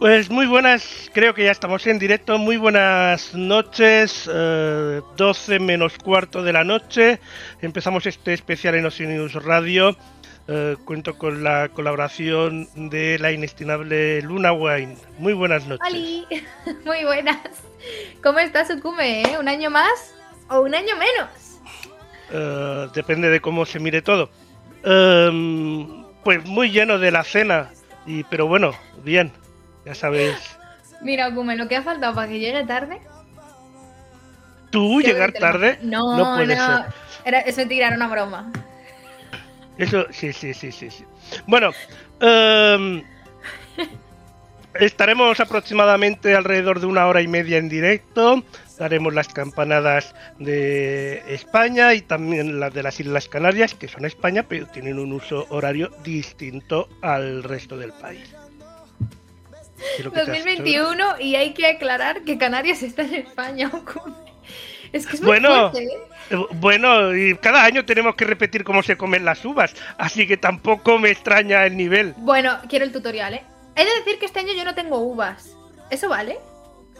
Pues muy buenas, creo que ya estamos en directo. Muy buenas noches, 12 eh, menos cuarto de la noche. Empezamos este especial en News Radio. Eh, cuento con la colaboración de la inestimable Luna Wine. Muy buenas noches. Muy buenas. ¿Cómo estás, Ukume? Eh? ¿Un año más o un año menos? depende de cómo se mire todo. Em, pues muy lleno de la cena, y, pero bueno, bien. Ya sabes. Mira, Gume, lo que ha faltado para que llegue tarde. ¿Tú llegar tarde? No, no puede ser. Era, eso era una broma. Eso, sí, sí, sí, sí. sí. Bueno, em, estaremos aproximadamente alrededor de una hora y media en directo. Daremos las campanadas de España y también las de las Islas Canarias, que son España, pero tienen un uso horario distinto al resto del país. 2021 y hay que aclarar que Canarias está en España. Es que es muy bueno, ¿eh? Eh, bueno, y cada año tenemos que repetir cómo se comen las uvas, así que tampoco me extraña el nivel. Bueno, quiero el tutorial, ¿eh? He de decir que este año yo no tengo uvas. ¿Eso vale?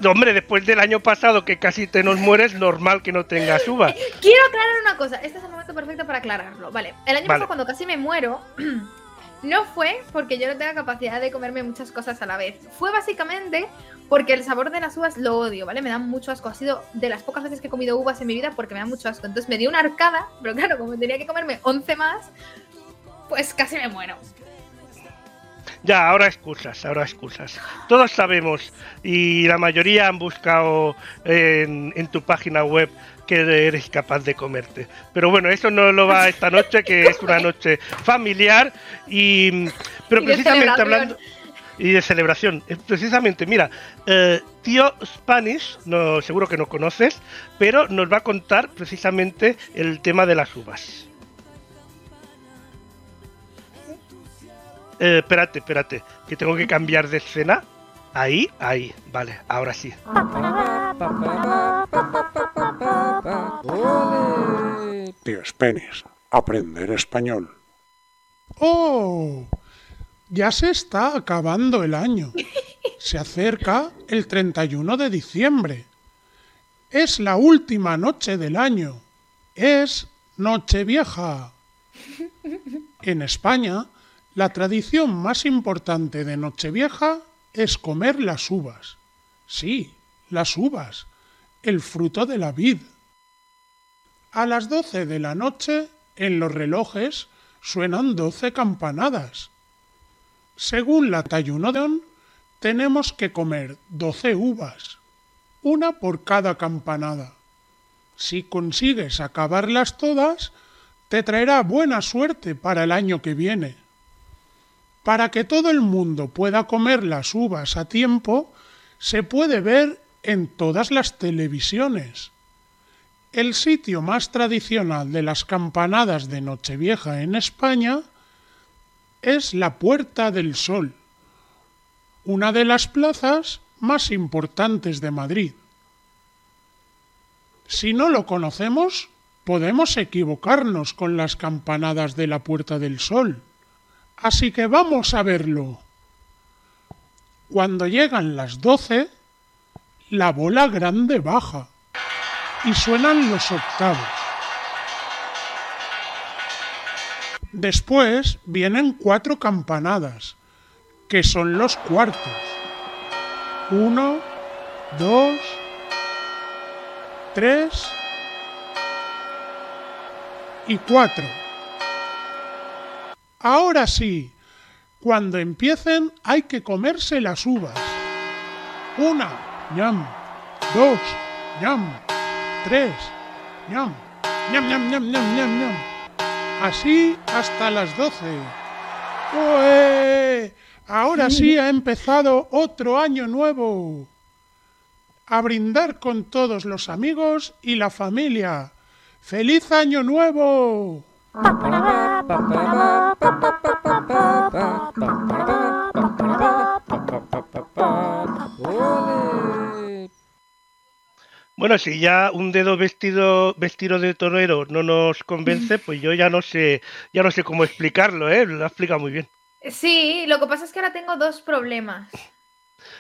hombre, después del año pasado que casi te nos mueres, normal que no tengas uvas. Quiero aclarar una cosa, este es el momento perfecto para aclararlo. Vale, el año pasado cuando casi me muero, No fue porque yo no tenga capacidad de comerme muchas cosas a la vez. Fue básicamente porque el sabor de las uvas lo odio, ¿vale? Me dan mucho asco. Ha sido de las pocas veces que he comido uvas en mi vida porque me dan mucho asco. Entonces me dio una arcada, pero claro, como tenía que comerme 11 más, pues casi me muero. Ya, ahora excusas, ahora excusas. Todos sabemos y la mayoría han buscado en, en tu página web que eres capaz de comerte. Pero bueno, eso no lo va esta noche, que es una noche familiar y... Pero precisamente hablando... Y de celebración. Eh, precisamente, mira, eh, tío Spanish, no, seguro que no conoces, pero nos va a contar precisamente el tema de las uvas. Eh, espérate, espérate, que tengo que cambiar de escena. Ahí, ahí, vale, ahora sí. Tío Spenis, aprender español. ¡Oh! Ya se está acabando el año. Se acerca el 31 de diciembre. Es la última noche del año. Es Nochevieja. En España, la tradición más importante de Nochevieja es comer las uvas. Sí, las uvas, el fruto de la vid. A las doce de la noche, en los relojes, suenan doce campanadas. Según la Tayunodon, tenemos que comer doce uvas, una por cada campanada. Si consigues acabarlas todas, te traerá buena suerte para el año que viene. Para que todo el mundo pueda comer las uvas a tiempo, se puede ver en todas las televisiones. El sitio más tradicional de las campanadas de Nochevieja en España es la Puerta del Sol, una de las plazas más importantes de Madrid. Si no lo conocemos, podemos equivocarnos con las campanadas de la Puerta del Sol. Así que vamos a verlo. Cuando llegan las doce, la bola grande baja y suenan los octavos. Después vienen cuatro campanadas, que son los cuartos. Uno, dos, tres y cuatro. Ahora sí, cuando empiecen hay que comerse las uvas. Una, ñam. Dos, ñam. Tres, ñam. ñam, ñam, ñam, ñam, ñam, ñam. Así hasta las doce. ¡Ué! Ahora sí ha empezado otro año nuevo. A brindar con todos los amigos y la familia. ¡Feliz año nuevo! Bueno, si ya un dedo vestido vestido de torero no nos convence, pues yo ya no sé, ya no sé cómo explicarlo, ¿eh? Lo explica muy bien. Sí, lo que pasa es que ahora tengo dos problemas.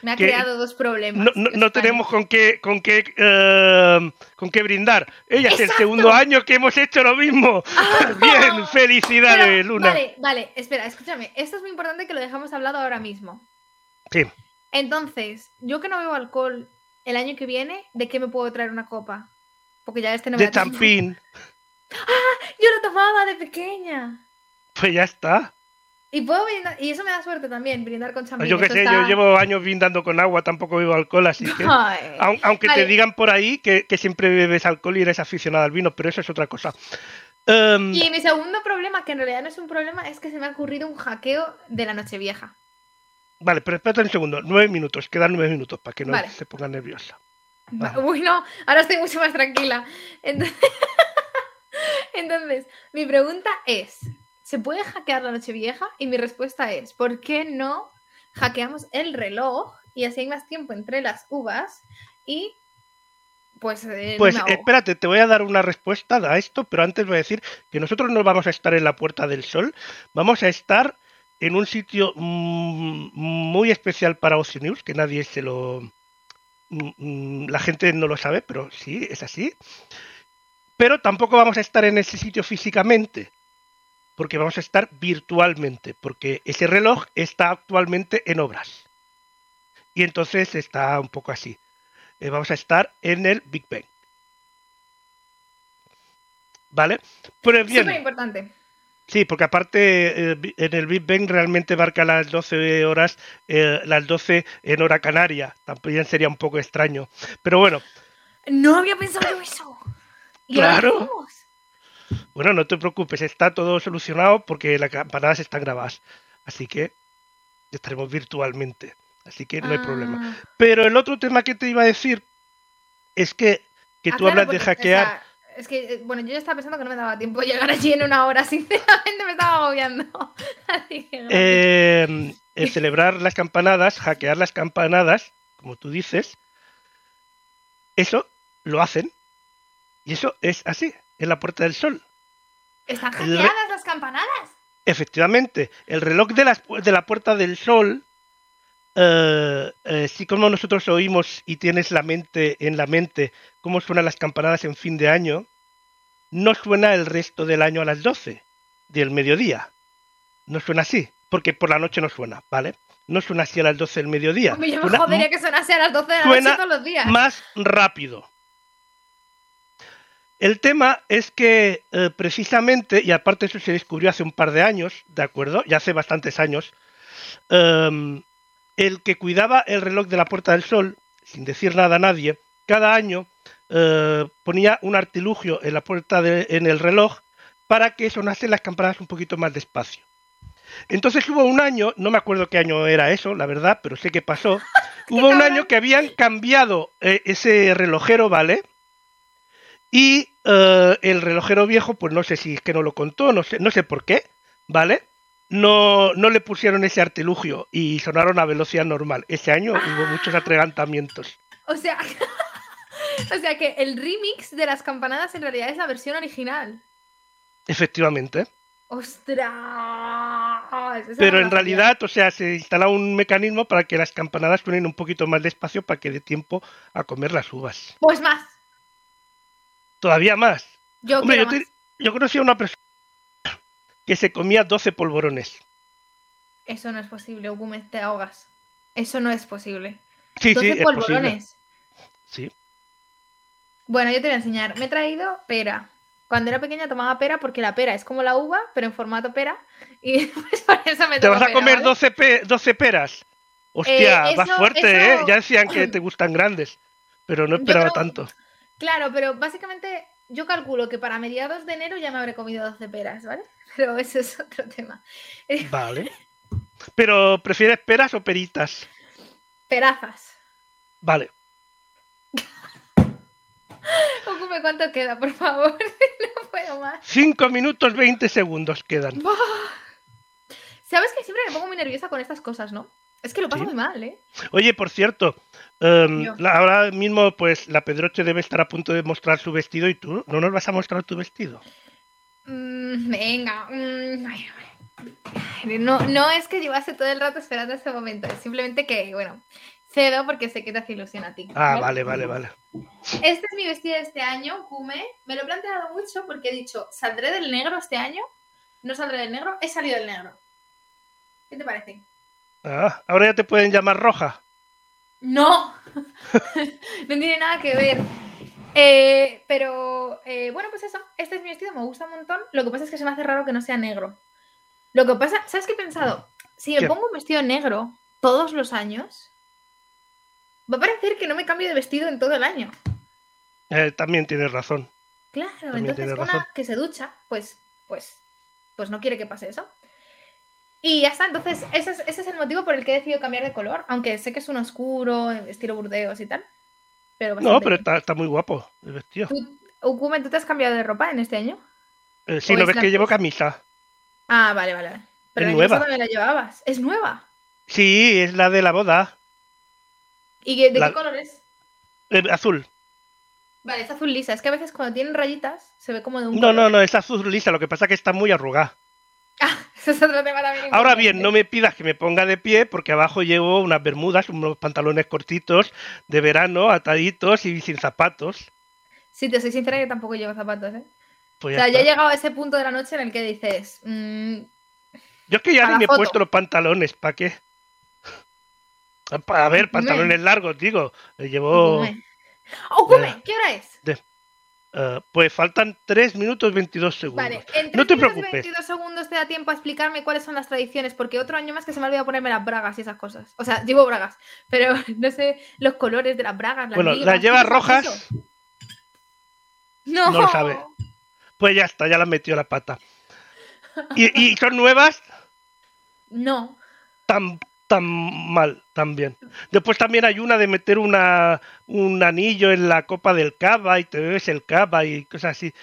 Me ha que creado dos problemas. no, no- no tenemos con qué con qué eh, con qué brindar. Ella es el segundo año que hemos hecho lo mismo. Bien, felicidades, Pero, Luna. Vale, vale, espera, escúchame. Esto es muy importante que lo dejamos hablado ahora mismo. Sí. Entonces, yo que no bebo alcohol el año que viene, ¿de qué me puedo traer una copa? Porque ya este no me De champín. Yo lo tomaba de pequeña. Pues ya está. Y puedo brindar, y eso me da suerte también, brindar con champín. Yo qué sé, está- yo llevo años brindando con agua, tampoco bebo alcohol, así que. Ay. Aunque te digan por ahí que, que siempre bebes alcohol y eres aficionada al vino, pero eso es otra cosa. Em, Y mi segundo problema, que en realidad no es un problema, es que se me ha ocurrido un hackeo de la Nochevieja. Vale, pero espérate un segundo. Nueve minutos, quedan nueve minutos para que no Vale. se ponga nerviosa. Va- Ajá. Uy, no, ahora estoy mucho más tranquila. Entonces, Entonces, mi pregunta es, ¿se puede hackear la Nochevieja? Y mi respuesta es, ¿por qué no hackeamos el reloj y así hay más tiempo entre las uvas y pues... eh, no Pues ahogo? espérate, te voy a dar una respuesta a esto, pero antes voy a decir que nosotros no vamos a estar en la Puerta del Sol, vamos a estar en un sitio mm, muy especial para Ocio News, que nadie se lo... mm, mm, La gente no lo sabe, pero sí, es así. Pero tampoco vamos a estar en ese sitio físicamente, porque vamos a estar virtualmente, porque ese reloj está actualmente en obras. Y entonces está un poco así. Eh, vamos a estar en el Big Bang. ¿Vale? Pues bien, Súper importante. sí, porque aparte eh, en el Big Bang realmente marca las 12 horas, eh, las 12 en hora canaria. También sería un poco extraño. Pero bueno, No había pensado eso. ¿Y Claro. Bueno, no te preocupes, está todo solucionado porque las campanadas están grabadas. Así que estaremos virtualmente. Así que no hay problema. Ah. Pero el otro tema que te iba a decir es que, que Ah, tú claro, hablas de o hackear. sea, es que, eh, bueno, yo ya estaba pensando que no me daba tiempo llegar allí en una hora, sinceramente me estaba agobiando. Así que. Eh, el celebrar las campanadas, hackear las campanadas, como tú dices, eso lo hacen. Y eso es así, en la Puerta del Sol. ¿Están hackeadas las campanadas? Efectivamente, el reloj de, la Puerta del Sol, eh, eh, sí como nosotros oímos y tienes la mente en la mente cómo suenan las campanadas en fin de año, no suena el resto del año a las 12 del mediodía. No suena así, porque por la noche no suena, ¿vale? No suena así a las 12 del mediodía. Hombre, yo me Suena jodería que sonase a las 12 de la suena noche todos los días. más rápido. El tema es que eh, precisamente, y aparte eso se descubrió hace un par de años, ¿de acuerdo? Ya hace bastantes años, em, el que cuidaba el reloj de la Puerta del Sol, sin decir nada a nadie, cada año eh, ponía un artilugio en la puerta de- en el reloj para que sonasen las campanadas un poquito más despacio. Entonces hubo un año, no me acuerdo qué año era eso, la verdad, pero sé que pasó. hubo un año que habían cambiado eh, ese relojero, ¿vale? Y eh, el relojero viejo, pues no sé si es que no lo contó, no sé, no sé por qué, ¿vale? No, no le pusieron ese artilugio y sonaron a velocidad normal. Ese año hubo muchos atragantamientos. O sea, o sea que el remix de las campanadas en realidad es la versión original. Efectivamente. ¡Ostras! Pero en realidad, o sea, se instala un mecanismo para que las campanadas suenen un poquito más despacio para que dé tiempo a comer las uvas. Pues más. Todavía más. Yo Hombre, yo, quiero te- más. yo conocí a una persona que se comía 12 polvorones. Eso no es posible, Hugume, te ahogas. Eso no es posible. Sí, 12 sí, es posible. polvorones. Sí. Bueno, yo te voy a enseñar. Me he traído pera. Cuando era pequeña tomaba pera porque la pera es como la uva, pero en formato pera. Y pues por eso me ¿Te vas a pera, comer ¿vale? 12, pe- 12 peras? Hostia, Eh, vas fuerte, eso- ¿eh? Ya decían que te gustan grandes, pero no esperaba creo- tanto. Claro, pero básicamente yo calculo que para mediados de enero ya me habré comido 12 peras, ¿vale? Pero eso es otro tema. Vale. Pero, ¿prefieres peras o peritas? Perazas. Vale. Ocupe cuánto queda, por favor. no puedo más. 5 minutos 20 segundos quedan. Sabes que siempre me pongo muy nerviosa con estas cosas, ¿no? Es que lo paso Sí. muy mal, ¿eh? Oye, por cierto, em, la- ahora mismo pues la Pedroche debe estar a punto de mostrar su vestido y tú no nos vas a mostrar tu vestido. Mm, venga. mm, ay, ay. No, no es que llevase todo el rato esperando este momento, es simplemente que, bueno, cedo porque sé que te hace ilusión a ti. Ah, vale, vale, vale. Este es mi vestido de este año, Kume. Me lo he planteado mucho porque he dicho, ¿saldré del negro este año? ¿No saldré del negro? He salido del negro. ¿Qué te parece? Ah, ahora ya te pueden llamar roja. No, no tiene nada que ver. Eh, pero eh, bueno, pues eso, este es mi vestido, me gusta un montón. Lo que pasa es que se me hace raro que no sea negro. Lo que pasa, ¿sabes qué he pensado? Si me pongo un vestido negro todos los años, va a parecer que no me cambio de vestido en todo el año. Eh, también tienes razón. Claro, También entonces tienes una razón. que se ducha, pues, pues, pues no quiere que pase eso. Y ya está, entonces ese es, ese es el motivo por el que he decidido cambiar de color, aunque sé que es un oscuro, estilo burdeos y tal. Pero No, pero está, está muy guapo el vestido. ¿Tú, Ukume, ¿tú te has cambiado de ropa en este año? Eh, sí, o no es ves que llevo camisa. Ah, vale, vale. vale. Pero Es nueva. también la llevabas. Es nueva. Sí, es la de la boda. ¿Y de La- qué color es? Eh, azul. Vale, es azul lisa. Es que a veces cuando tienen rayitas se ve como de un No, color. no, no, es azul lisa. Lo que pasa es que está muy arrugada. Ah, eso es otro tema también. Ahora bien, no me pidas que me ponga de pie porque abajo llevo unas bermudas, unos pantalones cortitos de verano, ataditos y sin zapatos. Si te soy sincera, yo tampoco llevo zapatos, ¿eh? Pues O sea, ya he está. llegado a ese punto de la noche en el que dices, mm, Yo es que ya a ni me he puesto los pantalones, ¿para qué? Para ver, pantalones largos, digo. Eh, Llevo. Okume, Eh, ¿qué hora es? Eh, pues faltan 3 minutos 22 segundos. Vale, en 3 no te minutos preocupes. 22 segundos te da tiempo a explicarme cuáles son las tradiciones, porque otro año más que se me olvidado ponerme las bragas y esas cosas. O sea, llevo bragas, pero no sé los colores de las bragas. Las Bueno, ligas, las ¿qué llevas rojas. No, No lo sabe. Pues ya está, ya las metió la pata. Y, y son nuevas No. tan, tan mal también. Después también hay una de meter una, un anillo en la copa del cava y te bebes el cava y cosas así.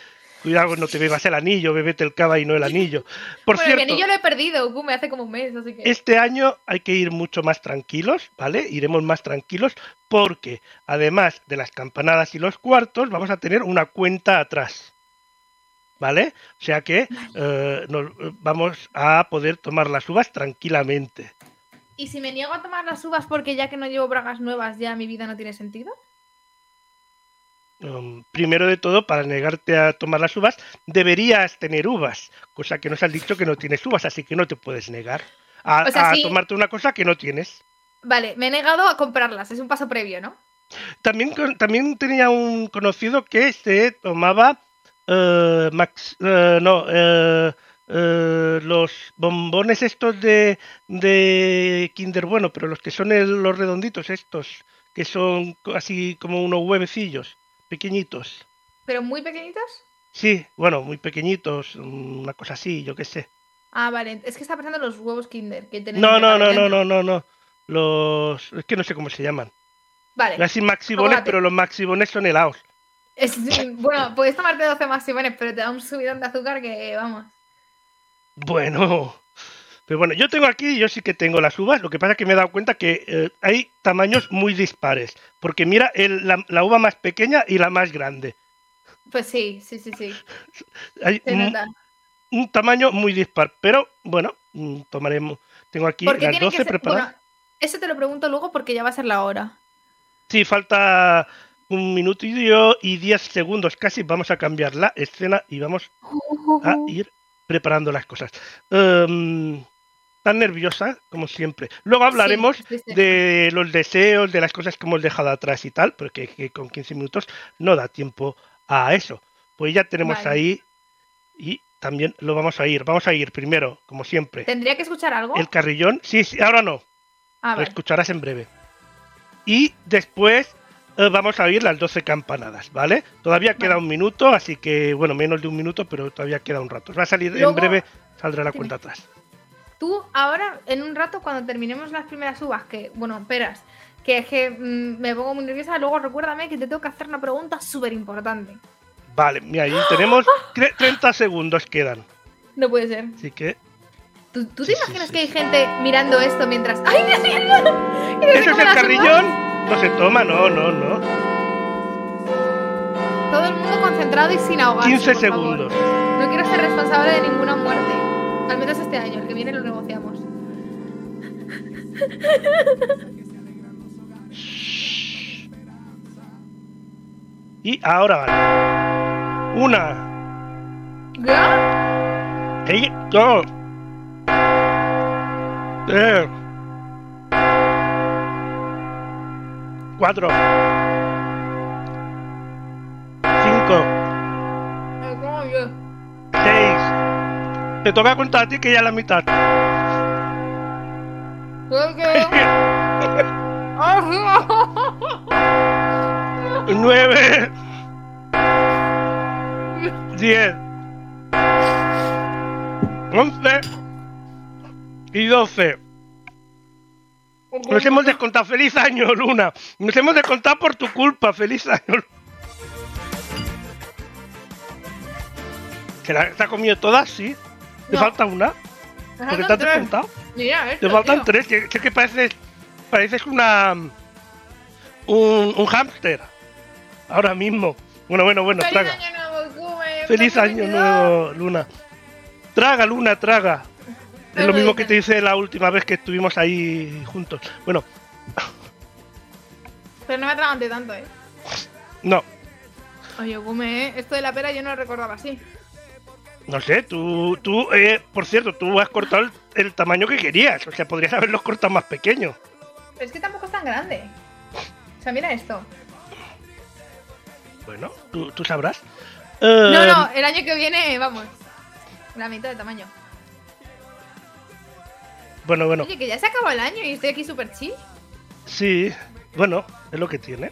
Cuidado, no te bebas el anillo, bebete el cava y no el anillo. Por bueno, cierto, anillo lo he perdido, Okume, hace como un mes, así que. este año hay que ir mucho más tranquilos, ¿vale? Iremos más tranquilos porque además de las campanadas y los cuartos, vamos a tener una cuenta atrás. ¿Vale? O sea que eh, nos, vamos a poder tomar las uvas tranquilamente. ¿Y si me niego a tomar las uvas porque ya que no llevo bragas nuevas, ya mi vida no tiene sentido? Um, primero de todo, para negarte a tomar las uvas, deberías tener uvas, cosa que nos han dicho que no tienes uvas, así que no te puedes negar a, O sea, a sí. tomarte una cosa que no tienes. Vale, me he negado a comprarlas, es un paso previo, ¿no? También, también tenía un conocido que se tomaba eh, Max, eh, no, eh, eh, los bombones estos de, de Kinder Bueno, pero los que son el- los redonditos estos, que son así como unos huevecillos, pequeñitos. ¿Pero muy pequeñitos? Sí, bueno, muy pequeñitos, una cosa así, yo qué sé. Ah, vale, es que estaba pensando en los huevos Kinder que tienen. No, no, no, no, no, no, no. Los, es que no sé cómo se llaman. Vale. Decir maxibones, pero los maxibones son helados. Es- bueno, puedes tomarte 12 maximones, pero te da un subidón de azúcar que, vamos. Bueno, pero bueno, yo tengo aquí, yo sí que tengo las uvas, lo que pasa es que me he dado cuenta que eh, hay tamaños muy dispares, porque mira el- la, la uva más pequeña y la más grande. Pues sí, sí, sí, sí. Hay un, tamaño muy dispar, pero bueno, mm, tomaremos. Tengo aquí las tiene 12 que ser. preparadas. Bueno, eso te lo pregunto luego porque ya va a ser la hora. Sí, falta un minuto y 10 segundos casi. Vamos a cambiar la escena y vamos a ir preparando las cosas. Em, tan nerviosa como siempre. Luego hablaremos Sí, sí, sí. de los deseos, de las cosas que hemos dejado atrás y tal, porque que con 15 minutos no da tiempo a eso. Pues ya tenemos Vale. ahí y también lo vamos a ir. Vamos a ir primero, como siempre, ¿Tendría que escuchar algo? el carrillón. Sí, sí, ahora no. Ah, Lo vale. escucharás en breve. Y después vamos a oír las 12 campanadas, ¿vale? Todavía queda un minuto, así que, bueno, menos de un minuto, pero todavía queda un rato. Va a salir en breve, saldrá la cuenta atrás. Tú ahora, en un rato, cuando terminemos las primeras uvas, que, bueno, esperas, que es que mm, me pongo muy nerviosa, luego recuérdame que te tengo que hacer una pregunta súper importante. Vale, mira, ahí tenemos tre- 30 segundos quedan. No puede ser. Así que ¿Tú, tú Sí, te imaginas sí. que hay gente mirando esto mientras... ¡Ay, Dios mío! no! ¿Y no se ¿Eso es el carrillón? uvas? no se toma, no, no, no. Todo el mundo concentrado y sin ahogarse. 15 segundos. No quiero ser responsable de ninguna muerte. Al menos este año, el que viene lo negociamos. Y ahora vale. Una. ¿Ya? Hey, Cuatro. Cinco. Me como yo. Seis. Te toca contar a ti que ya la mitad. ¿Qué, qué? ¡Ah, Nueve. Diez. Once. Y doce. Nos hemos descontado. Feliz año, Luna. Nos hemos descontado por tu culpa. Feliz año. ¿Se la, se ha comido todas? Sí. ¿Te No. falta una? Me ¿Por qué te has tres. descontado? Mira esto, Te faltan tío. tres. Que, que, pareces, pareces una. Un, un hámster. Ahora mismo. Bueno, bueno, bueno, ¡Feliz traga. año nuevo! Feliz año 2022. nuevo, Luna. Traga, Luna, traga. Es lo mismo que te hice la última vez que estuvimos ahí juntos. Bueno, Pero no me atragante tanto, ¿eh? no. Oye, Kume, ¿eh? esto de la pera yo no lo recordaba así. No sé, tú, tú eh, por cierto, tú has cortado el, el tamaño que querías. O sea, podrías haberlos cortado más pequeños. Pero es que tampoco es tan grande. O sea, mira esto. Bueno, tú, tú sabrás. No, no, el año que viene, vamos. La mitad de tamaño. Bueno, bueno. Oye, que ya se acabó el año y estoy aquí súper chill. Sí, bueno, es lo que tiene.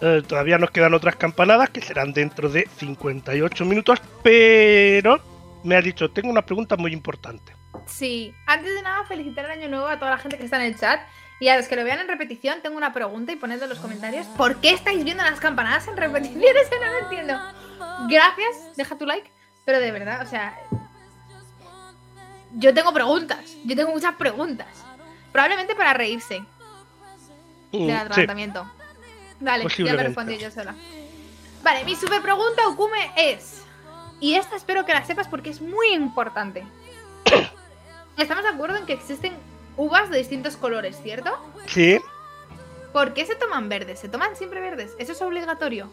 Eh, todavía nos quedan otras campanadas que serán dentro de 58 minutos, pero me ha dicho, tengo una pregunta muy importante. Sí, antes de nada, felicitar el año nuevo a toda la gente que está en el chat. Y a los que lo vean en repetición, tengo una pregunta y ponedlo en los comentarios. ¿Por qué estáis viendo las campanadas en repetición? Eso no lo entiendo. Gracias, deja tu like. Pero de verdad, o sea. Yo tengo preguntas. Yo tengo muchas preguntas. Probablemente para reírse Mm, del sí, atragantamiento. Vale, ya me respondí yo sola. Vale, mi super pregunta, Okume, es. Y esta espero que la sepas porque es muy importante. Estamos de acuerdo en que existen uvas de distintos colores, ¿cierto? sí, ¿Por qué se toman verdes? ¿Se toman siempre verdes? ¿Eso es obligatorio?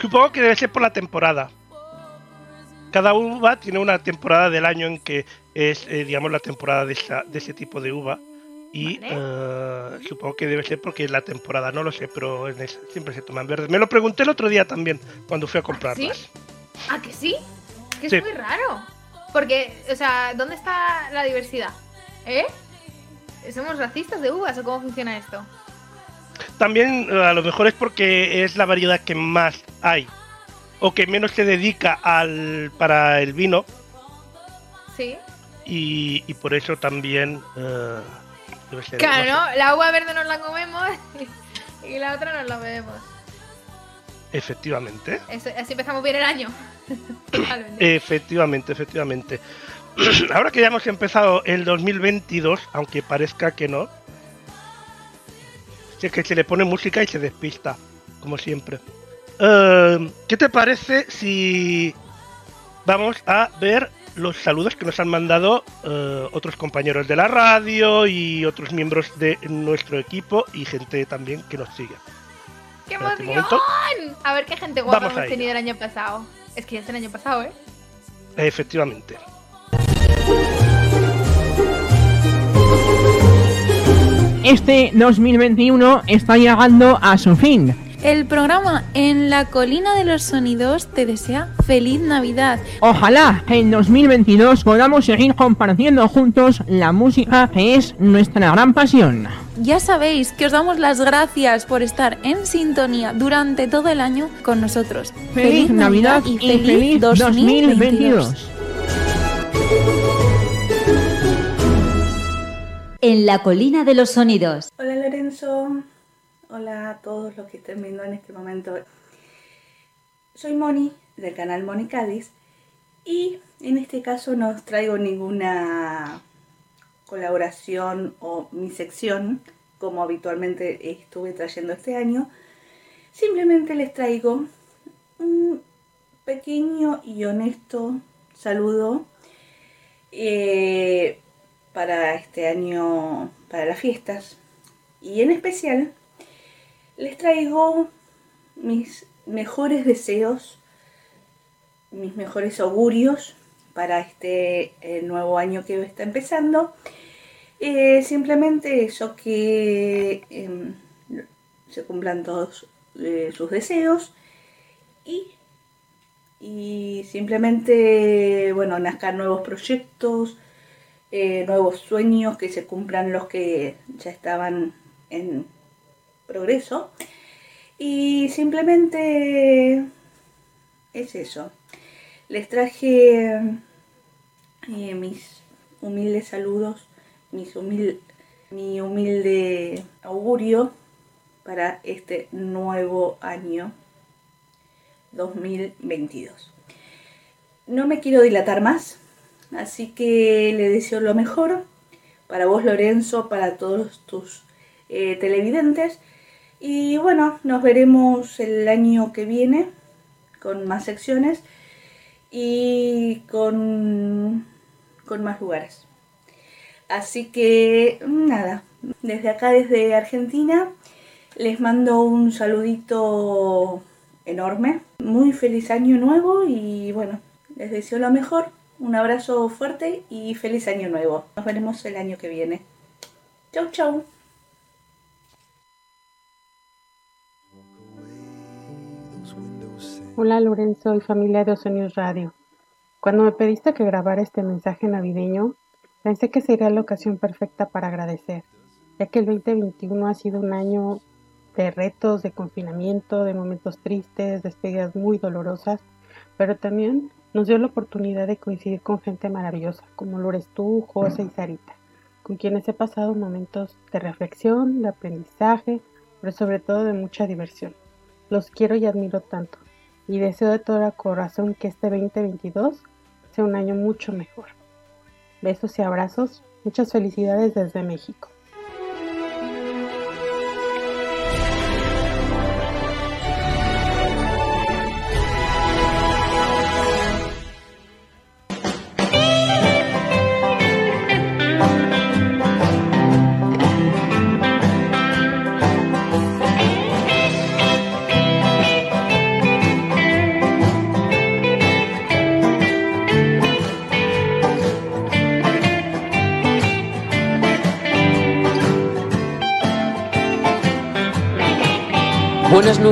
supongo que debe ser por la temporada. Cada uva tiene una temporada del año en que es, eh, digamos, la temporada de, esa- de ese tipo de uva. Y Vale. eh, supongo que debe ser porque es la temporada, no lo sé, pero en esa- siempre se toman verdes. Me lo pregunté el otro día también, cuando fui a comprarlas. ¿Ah, que sí? Que es Sí. muy raro. Porque, o sea, ¿dónde está la diversidad? ¿Eh? ¿Somos racistas de uvas o cómo funciona esto? También eh, a lo mejor es porque es la variedad que más hay o que menos se dedica al para el vino Sí. y, y por eso también debe ser. Claro, no. La uva verde nos la comemos y la otra nos la bebemos. Efectivamente, Eso- así empezamos bien el año. Efectivamente, efectivamente. Ahora que ya hemos empezado el 2022, aunque parezca que no, es que se le pone música y se despista, como siempre. Eh, ¿Qué te parece si vamos a ver los saludos que nos han mandado eh, otros compañeros de la radio y otros miembros de nuestro equipo y gente también que nos sigue? ¡Qué emoción! A ver qué gente guapa hemos tenido el año pasado. Es que ya es el año pasado, ¿eh? Efectivamente. Este 2021 está llegando a su fin. El programa En la Colina de los Sonidos te desea feliz Navidad. Ojalá en 2022 podamos seguir compartiendo juntos la música que es nuestra gran pasión. Ya sabéis que os damos las gracias por estar en sintonía durante todo el año con nosotros. Feliz, Navidad y feliz 2022. En la colina de los sonidos. Hola Lorenzo, hola a todos los que estén viendo en este momento. Soy Moni del canal Moni Cádiz y en este caso no os traigo ninguna colaboración o mi sección como habitualmente estuve trayendo este año. Simplemente les traigo un pequeño y honesto saludo eh, para este año, para las fiestas. Y en especial les traigo mis mejores deseos, mis mejores augurios para este eh, nuevo año que está empezando. Eh, simplemente eso, que em, se cumplan todos eh, sus deseos y, y, simplemente, bueno, nazcan nuevos proyectos, nuevos sueños, que se cumplan los que ya estaban en progreso. Y simplemente es eso. Les traje eh, mis humildes saludos, mis mi humilde augurio para este nuevo año 2022. No me quiero dilatar más, así que le deseo lo mejor para vos Lorenzo, para todos tus eh, televidentes y bueno, nos veremos el año que viene con más secciones y con, con más lugares. Así que nada, desde acá, desde Argentina, les mando un saludito enorme. Muy feliz año nuevo y bueno, les deseo lo mejor. Un abrazo fuerte y feliz año nuevo. Nos veremos el año que viene. Chau, chau. Hola Lorenzo y familia de Ozonius Radio. Cuando me pediste que grabara este mensaje navideño, pensé que sería la ocasión perfecta para agradecer, ya que el 2021 ha sido un año de retos, de confinamiento, de momentos tristes, despedidas muy dolorosas, pero también nos dio la oportunidad de coincidir con gente maravillosa, como lo tú, José y Sarita, con quienes he pasado momentos de reflexión, de aprendizaje, pero sobre todo de mucha diversión. Los quiero y admiro tanto y deseo de todo corazón que este 2022 sea un año mucho mejor. Besos y abrazos, muchas felicidades desde México.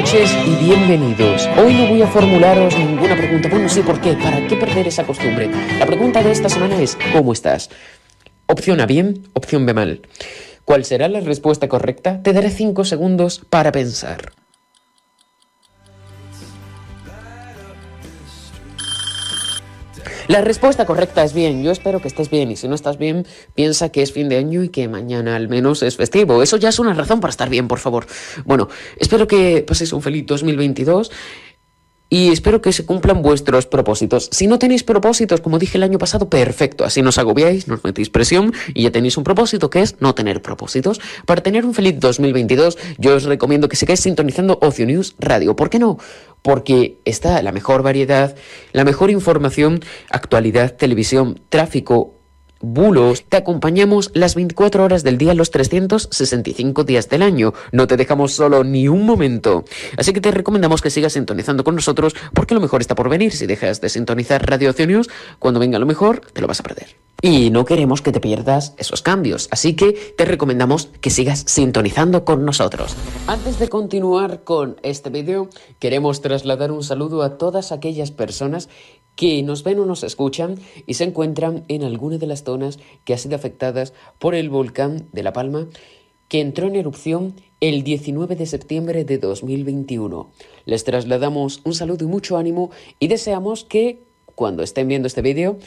Noches y bienvenidos. Hoy no voy a formularos ninguna pregunta. Bueno, sí, ¿por qué? ¿Para qué perder esa costumbre? La pregunta de esta semana es ¿cómo estás? Opción A bien, opción B mal. ¿Cuál será la respuesta correcta? Te daré 5 segundos para pensar. La respuesta correcta es bien. Yo espero que estés bien y si no estás bien, piensa que es fin de año y que mañana al menos es festivo. Eso ya es una razón para estar bien, por favor. Bueno, espero que paséis un feliz 2022 y espero que se cumplan vuestros propósitos. Si no tenéis propósitos, como dije el año pasado, perfecto. Así nos agobiáis, nos metéis presión y ya tenéis un propósito que es no tener propósitos. Para tener un feliz 2022, yo os recomiendo que sigáis sintonizando Ocio News Radio. ¿Por qué no? Porque está la mejor variedad, la mejor información, actualidad, televisión, tráfico, bulos, te acompañamos las 24 horas del día, los 365 días del año. No te dejamos solo ni un momento. Así que te recomendamos que sigas sintonizando con nosotros porque lo mejor está por venir. Si dejas de sintonizar Radio News, cuando venga lo mejor, te lo vas a perder. Y no queremos que te pierdas esos cambios, así que te recomendamos que sigas sintonizando con nosotros. Antes de continuar con este vídeo, queremos trasladar un saludo a todas aquellas personas que nos ven o nos escuchan y se encuentran en alguna de las zonas que han sido afectadas por el volcán de La Palma que entró en erupción el 19 de septiembre de 2021. Les trasladamos un saludo y mucho ánimo y deseamos que cuando estén viendo este vídeo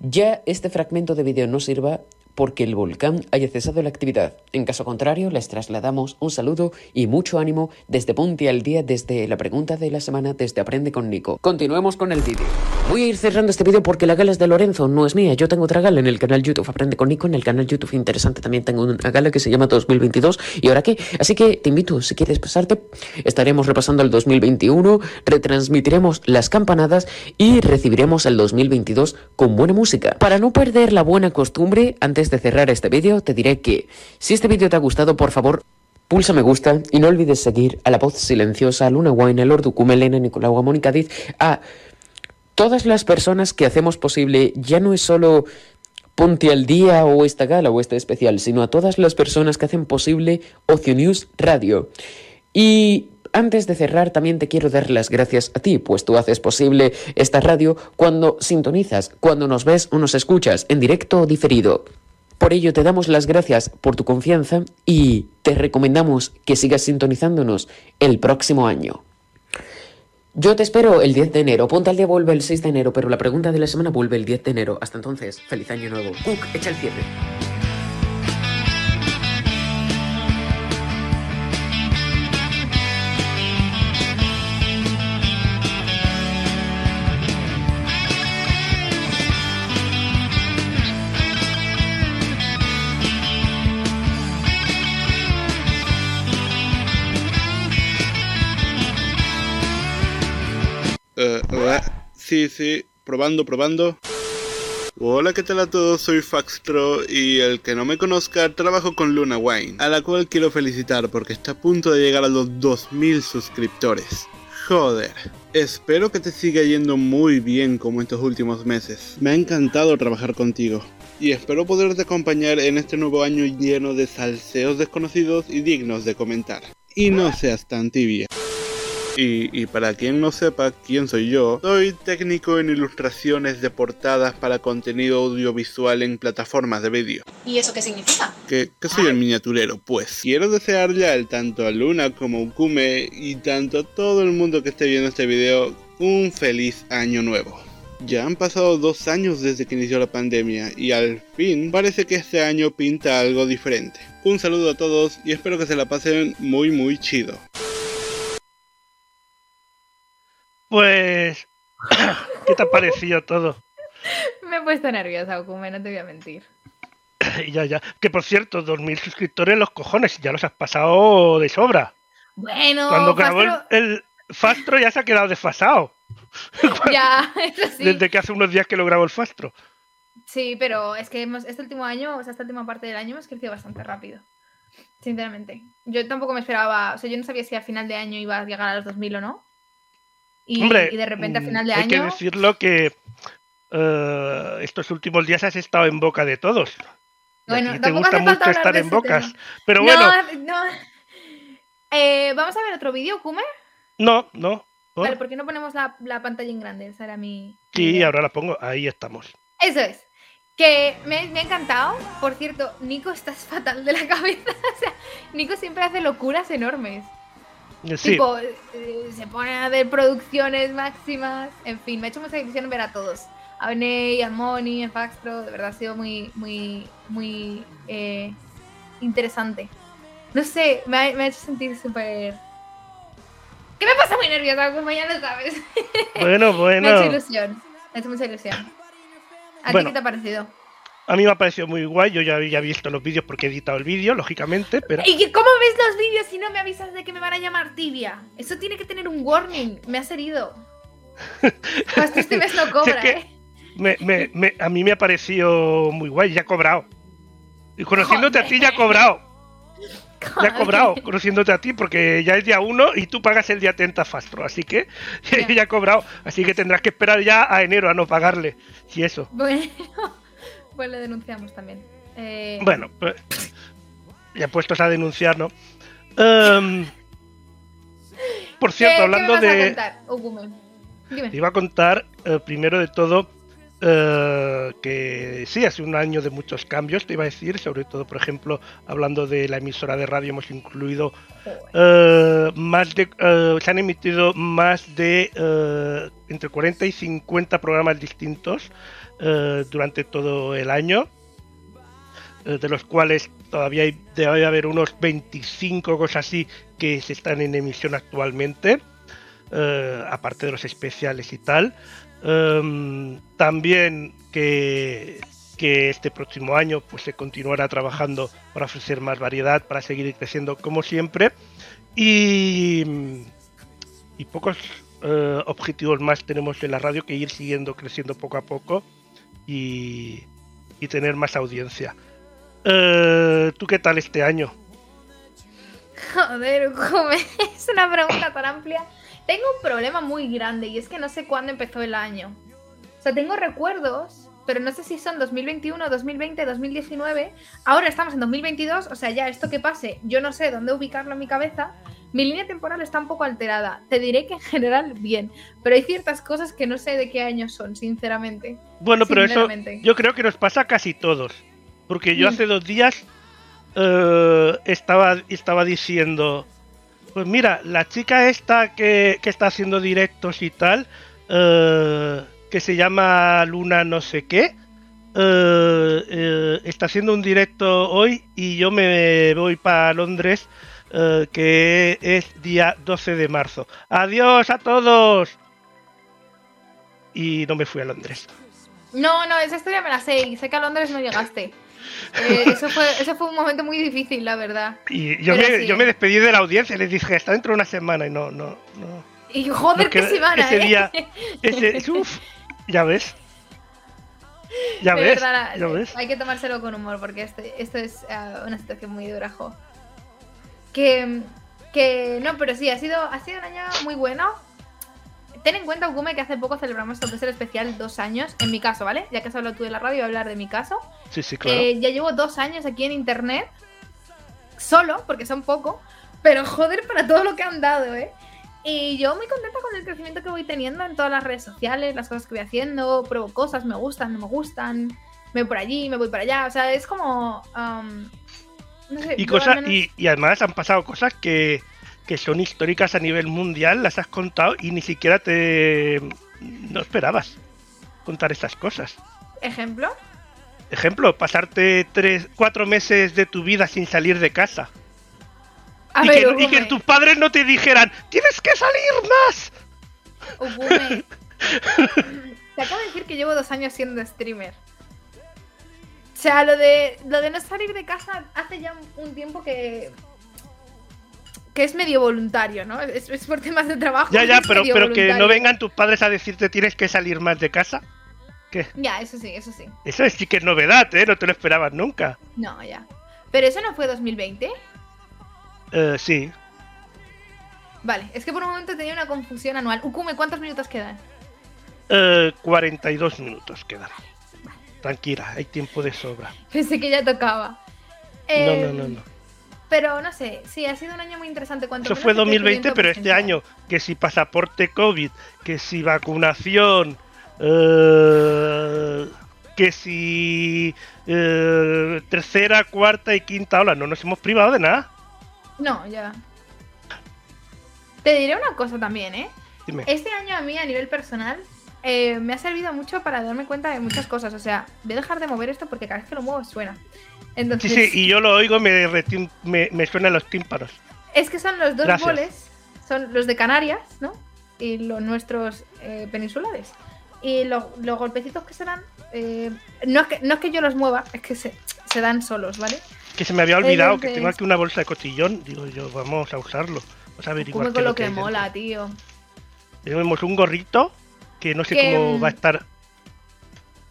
ya este fragmento de vídeo no sirva porque el volcán haya cesado la actividad. En caso contrario, les trasladamos un saludo y mucho ánimo desde Ponte al Día, desde la pregunta de la semana, desde Aprende con Nico. Continuemos con el vídeo. Voy a ir cerrando este vídeo porque la gala es de Lorenzo, no es mía. Yo tengo otra gala en el canal YouTube Aprende con Nico, en el canal YouTube interesante también tengo una gala que se llama 2022. ¿Y ahora qué? Así que te invito, si quieres pasarte, estaremos repasando el 2021, retransmitiremos las campanadas y recibiremos el 2022 con buena música. Para no perder la buena costumbre, antes de cerrar este vídeo, te diré que si este vídeo te ha gustado, por favor, pulsa me gusta y no olvides seguir a la voz silenciosa, a Luna Wine, a Lord Elena, Nicolau, a Mónica Diz, a todas las personas que hacemos posible, ya no es solo Ponte al día o esta gala o este especial, sino a todas las personas que hacen posible Ocio News Radio. Y antes de cerrar, también te quiero dar las gracias a ti, pues tú haces posible esta radio cuando sintonizas, cuando nos ves o nos escuchas, en directo o diferido. Por ello te damos las gracias por tu confianza y te recomendamos que sigas sintonizándonos el próximo año. Yo te espero el 10 de enero. Ponte al día vuelve el 6 de enero, pero la pregunta de la semana vuelve el 10 de enero. Hasta entonces, feliz año nuevo. Cook, echa el cierre. Sí, sí, probando, probando. Hola, ¿qué tal a todos? Soy Faxtro y el que no me conozca, trabajo con Luna Wine, a la cual quiero felicitar porque está a punto de llegar a los 2000 suscriptores. Joder, espero que te siga yendo muy bien como estos últimos meses. Me ha encantado trabajar contigo y espero poderte acompañar en este nuevo año lleno de salseos desconocidos y dignos de comentar. Y no seas tan tibia. Y, y, para quien no sepa quién soy yo, soy técnico en ilustraciones de portadas para contenido audiovisual en plataformas de vídeo. ¿Y eso qué significa? Que, que soy el miniaturero, pues. Quiero desearle al tanto a Luna como a Ukume y tanto a todo el mundo que esté viendo este video un feliz año nuevo. Ya han pasado dos años desde que inició la pandemia y al fin parece que este año pinta algo diferente. Un saludo a todos y espero que se la pasen muy muy chido. Pues, ¿qué te ha parecido todo? Me he puesto nerviosa, Okume, no te voy a mentir. ya, ya. Que por cierto, 2.000 suscriptores los cojones, ya los has pasado de sobra. Bueno, Cuando grabó el, el Fastro ya se ha quedado desfasado. ya, eso sí. Desde que hace unos días que lo grabó el Fastro. Sí, pero es que hemos, este último año, o sea, esta última parte del año hemos crecido bastante rápido. Sinceramente. Yo tampoco me esperaba, o sea, yo no sabía si a final de año iba a llegar a los 2000 o no. Y, Hombre, y de repente a final de hay año. que decirlo que uh, estos últimos días has estado en boca de todos. Bueno, te gusta mucho estar en bocas. Tema. Pero no, bueno. No. Eh, ¿Vamos a ver otro vídeo, Kume? No, no. ¿por? Vale, ¿por qué no ponemos la, la, pantalla en grande? Esa era mi. Sí, ahora la pongo. Ahí estamos. Eso es. Que me, me, ha encantado. Por cierto, Nico, estás fatal de la cabeza. o sea, Nico siempre hace locuras enormes. Sí. Tipo, eh, se pone a ver producciones máximas. En fin, me ha hecho mucha ilusión ver a todos. A Beney, a Moni, a Faxtro. De verdad ha sido muy, muy, muy eh, interesante. No sé, me ha, me ha hecho sentir súper. ¿Qué me pasa muy nerviosa? Como ya lo sabes. Bueno, bueno. me ha hecho ilusión. Me ha hecho mucha ilusión. ¿A bueno, ti qué te ha parecido? A mí me ha parecido muy guay, yo ya había visto los vídeos porque he editado el vídeo, lógicamente, pero... ¿Y cómo ves los vídeos si no me avisas de que me van a llamar tibia? Eso tiene que tener un warning, me has herido. Hasta este mes no cobra, si es ¿eh? Me, me, me, a mí me ha parecido muy guay, ya ha cobrado. Y conociéndote Joder. a ti ya ha cobrado. Joder. Ya ha cobrado, conociéndote a ti, porque ya es día 1 y tú pagas el día 30 Fastro, así que ya. ya ha cobrado. Así que tendrás que esperar ya a enero a no pagarle. Y eso. Bueno. Pues le denunciamos también. Eh... Bueno, pues, ya puestos a denunciar, ¿no? Um, por cierto, ¿Qué, hablando ¿qué me vas de. A contar? Oh, Dime. Te iba a contar, uh, primero de todo, uh, que sí, hace un año de muchos cambios, te iba a decir, sobre todo, por ejemplo, hablando de la emisora de radio, hemos incluido uh, más de. se han emitido más de entre 40 y 50 programas distintos. Durante todo el año, de los cuales todavía hay, debe haber unos 25 cosas así que se están en emisión actualmente, aparte de los especiales y tal. Um, también que, que, este próximo año pues, se continuará trabajando para ofrecer más variedad, para seguir creciendo como siempre. Y, y pocos Uh, objetivos más tenemos en la radio que ir siguiendo creciendo poco a poco y, y tener más audiencia. Uh, ¿Tú qué tal este año? Joder, es una pregunta tan amplia. Tengo un problema muy grande y es que no sé cuándo empezó el año. O sea, tengo recuerdos, pero no sé si son 2021, 2020, 2019. Ahora estamos en 2022, o sea, ya esto que pase, yo no sé dónde ubicarlo en mi cabeza. Mi línea temporal está un poco alterada. Te diré que en general bien, pero hay ciertas cosas que no sé de qué año son, sinceramente. Bueno, pero eso Sinceramente. yo creo que nos pasa a casi todos. Porque yo Mm. hace dos días eh, estaba, estaba diciendo, pues mira, la chica esta que, que está haciendo directos y tal, eh, que se llama Luna no sé qué, eh, eh, está haciendo un directo hoy y yo me voy para Londres, que es día 12 de marzo. Adiós a todos. Y no me fui a Londres. No, no, esa historia me la sé y sé que a Londres no llegaste. Eh, eso, fue, eso fue un momento muy difícil, la verdad. Y yo Pero me, sí. yo me despedí de la audiencia y les dije, está dentro de una semana y no, no, no. Y joder, No, que que se van ese ¿eh? día- Ese, uf, ya ves. Ya ves, verdad, ya ves. Hay que tomárselo con humor porque este, esto es eh, una situación muy dura, jo. Que, que no, pero sí, ha sido, ha sido un año muy bueno. Ten en cuenta, Ukume, que hace poco celebramos lo que es el especial dos años, en mi caso, ¿vale? Ya que has hablado tú de la radio, voy a hablar de mi caso. Sí, sí, claro. Eh, ya llevo dos años aquí en internet, solo, porque son poco, pero joder para todo lo que han dado, ¿eh? Y yo muy contenta con el crecimiento que voy teniendo en todas las redes sociales, las cosas que voy haciendo, pruebo cosas, me gustan, no me gustan, me voy por allí, me voy por allá, o sea, es como... um, no sé, y, cosas, menos- y, y además han pasado cosas que, que son históricas a nivel mundial, las has contado y ni siquiera te... no esperabas contar estas cosas. ¿Ejemplo? Ejemplo, pasarte tres, cuatro meses de tu vida sin salir de casa. A y, ver, que, y que tus padres no te dijeran, tienes que salir más. Te acabo de decir que llevo dos años siendo streamer. O sea, lo de, lo de no salir de casa hace ya un tiempo que. Que es medio voluntario, ¿no? Es, es por temas de trabajo. Ya, ya, pero, pero que no vengan tus padres a decirte tienes que salir más de casa. ¿Qué? Ya, eso sí, eso sí. Eso sí que es novedad, ¿eh? No te lo esperabas nunca. No, ya. Pero eso no fue 2020. Eh, sí. Vale, es que por un momento tenía una confusión anual. Ukume, ¿cuántos minutos quedan? Eh, 42 minutos quedan. Tranquila, hay tiempo de sobra. Pensé que ya tocaba. No, Eh, no, no, no. Pero no sé, sí, ha sido un año muy interesante. Cuanto Eso fue de 2020, crecimiento pero este año, que si pasaporte COVID, que si vacunación, eh, que si eh, tercera, cuarta y quinta ola, no nos hemos privado de nada. No, ya. Te diré una cosa también, ¿eh? Dime. Este año a mí, a nivel personal, eh, me ha servido mucho para darme cuenta de muchas cosas. O sea, voy a dejar de mover esto porque cada vez que lo muevo suena. Sí, Entonces, sí, y yo lo oigo, me, retim- me, me suenan los tímpanos. es que son los dos Gracias. boles, son los de Canarias, ¿no? Y los nuestros eh, peninsulares. Y lo- los golpecitos que se dan, eh, no, es que, no es que yo los mueva, es que se, se dan solos, ¿vale? Que se me había olvidado que tengo aquí una bolsa de cotillón. Digo yo, vamos a usarlo. Vamos a averiguar con lo que dentro. mola, tío. Tenemos un gorrito que no sé Que, cómo mm, va a estar,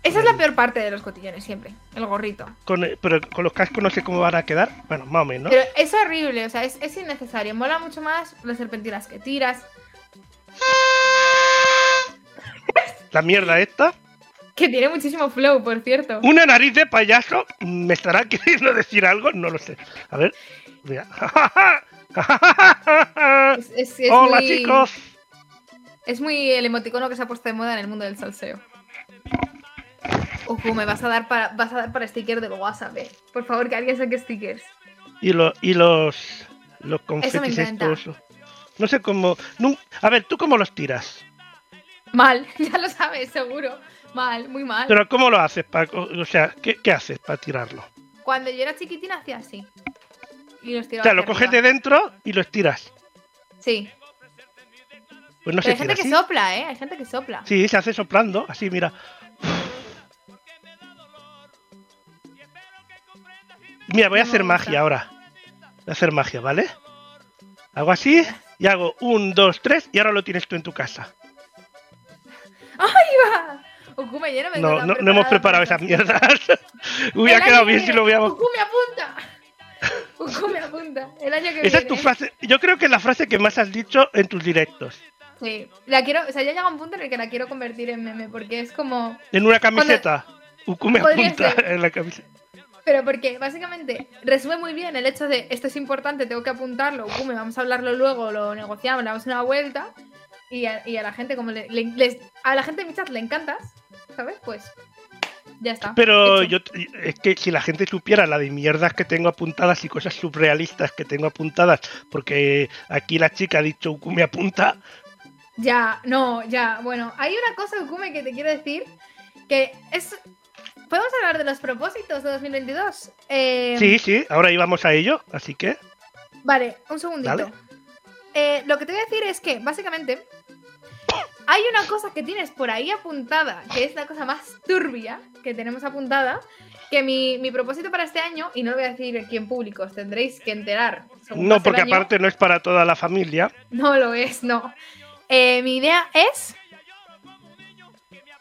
Esa es la peor parte de los cotillones, siempre, el gorrito. con, pero con los cascos no sé cómo van a quedar. Bueno, más o menos. Pero es horrible, o sea, es, es innecesario. Mola mucho más las serpentinas que tiras. La mierda esta. Que tiene muchísimo flow, por cierto. Una nariz de payaso. ¿Me estará queriendo decir algo? No lo sé. A ver. Mira. Es, es- es Hola muy, chicos. Es muy el emoticono que se ha puesto de moda en el mundo del salseo. Ojo, me vas a dar para, vas a dar para sticker del WhatsApp, eh. Por favor, que alguien saque stickers. Y, lo, y los. Los confetis encanta. estos. No sé cómo. A ver, ¿tú cómo los tiras? Mal, ya lo sabes, seguro. Mal, muy mal. Pero ¿cómo lo haces? pa- o sea, ¿qué, qué haces para tirarlo? Cuando yo era chiquitina hacía así. Y los O tiraba. sea, lo coges de dentro y lo estiras. Sí. Pues no Pero se hay gente tira que sopla, ¿eh? Hay gente que sopla. Sí, se hace soplando. Así, mira. Mira, voy a hacer magia ahora. Voy a hacer magia, ¿vale? Hago así y hago un, dos, tres y ahora lo tienes tú en tu casa. ¡Ahí va! Okume, yo no me No, no, no hemos preparado para esas mierdas. Hubiera quedado bien si lo hubiéramos. Okume, apunta. Ukume apunta. El año que Esa viene. es tu frase. Yo creo que es la frase que más has dicho en tus directos. Sí. La quiero, o sea, ya llega un punto en el que la quiero convertir en meme porque es como. En una camiseta. Ukume Podría apunta ser. en la camiseta. Pero porque básicamente resume muy bien el hecho de esto es importante, tengo que apuntarlo, Ukume, vamos a hablarlo luego, lo negociamos, le damos una vuelta. Y a, y a la gente, como le, le- les- a la gente de mi chat le encantas, ¿sabes? Pues ya está. Pero hecho. yo es que si la gente supiera la de mierdas que tengo apuntadas y cosas surrealistas que tengo apuntadas, porque aquí la chica ha dicho Ukume apunta, Ya, no, ya. Bueno, hay una cosa, Ukume, que te quiero decir, que es... ¿Podemos hablar de los propósitos de 2022? Eh, sí, sí, ahora íbamos a ello, así que Vale, un segundito. Eh, lo que te voy a decir es que, básicamente, hay una cosa que tienes por ahí apuntada, que es la cosa más turbia que tenemos apuntada, que mi, mi propósito para este año, y no lo voy a decir aquí en público, os tendréis que enterar. no, porque año. aparte no es para toda la familia. No lo es, no. Eh, mi idea es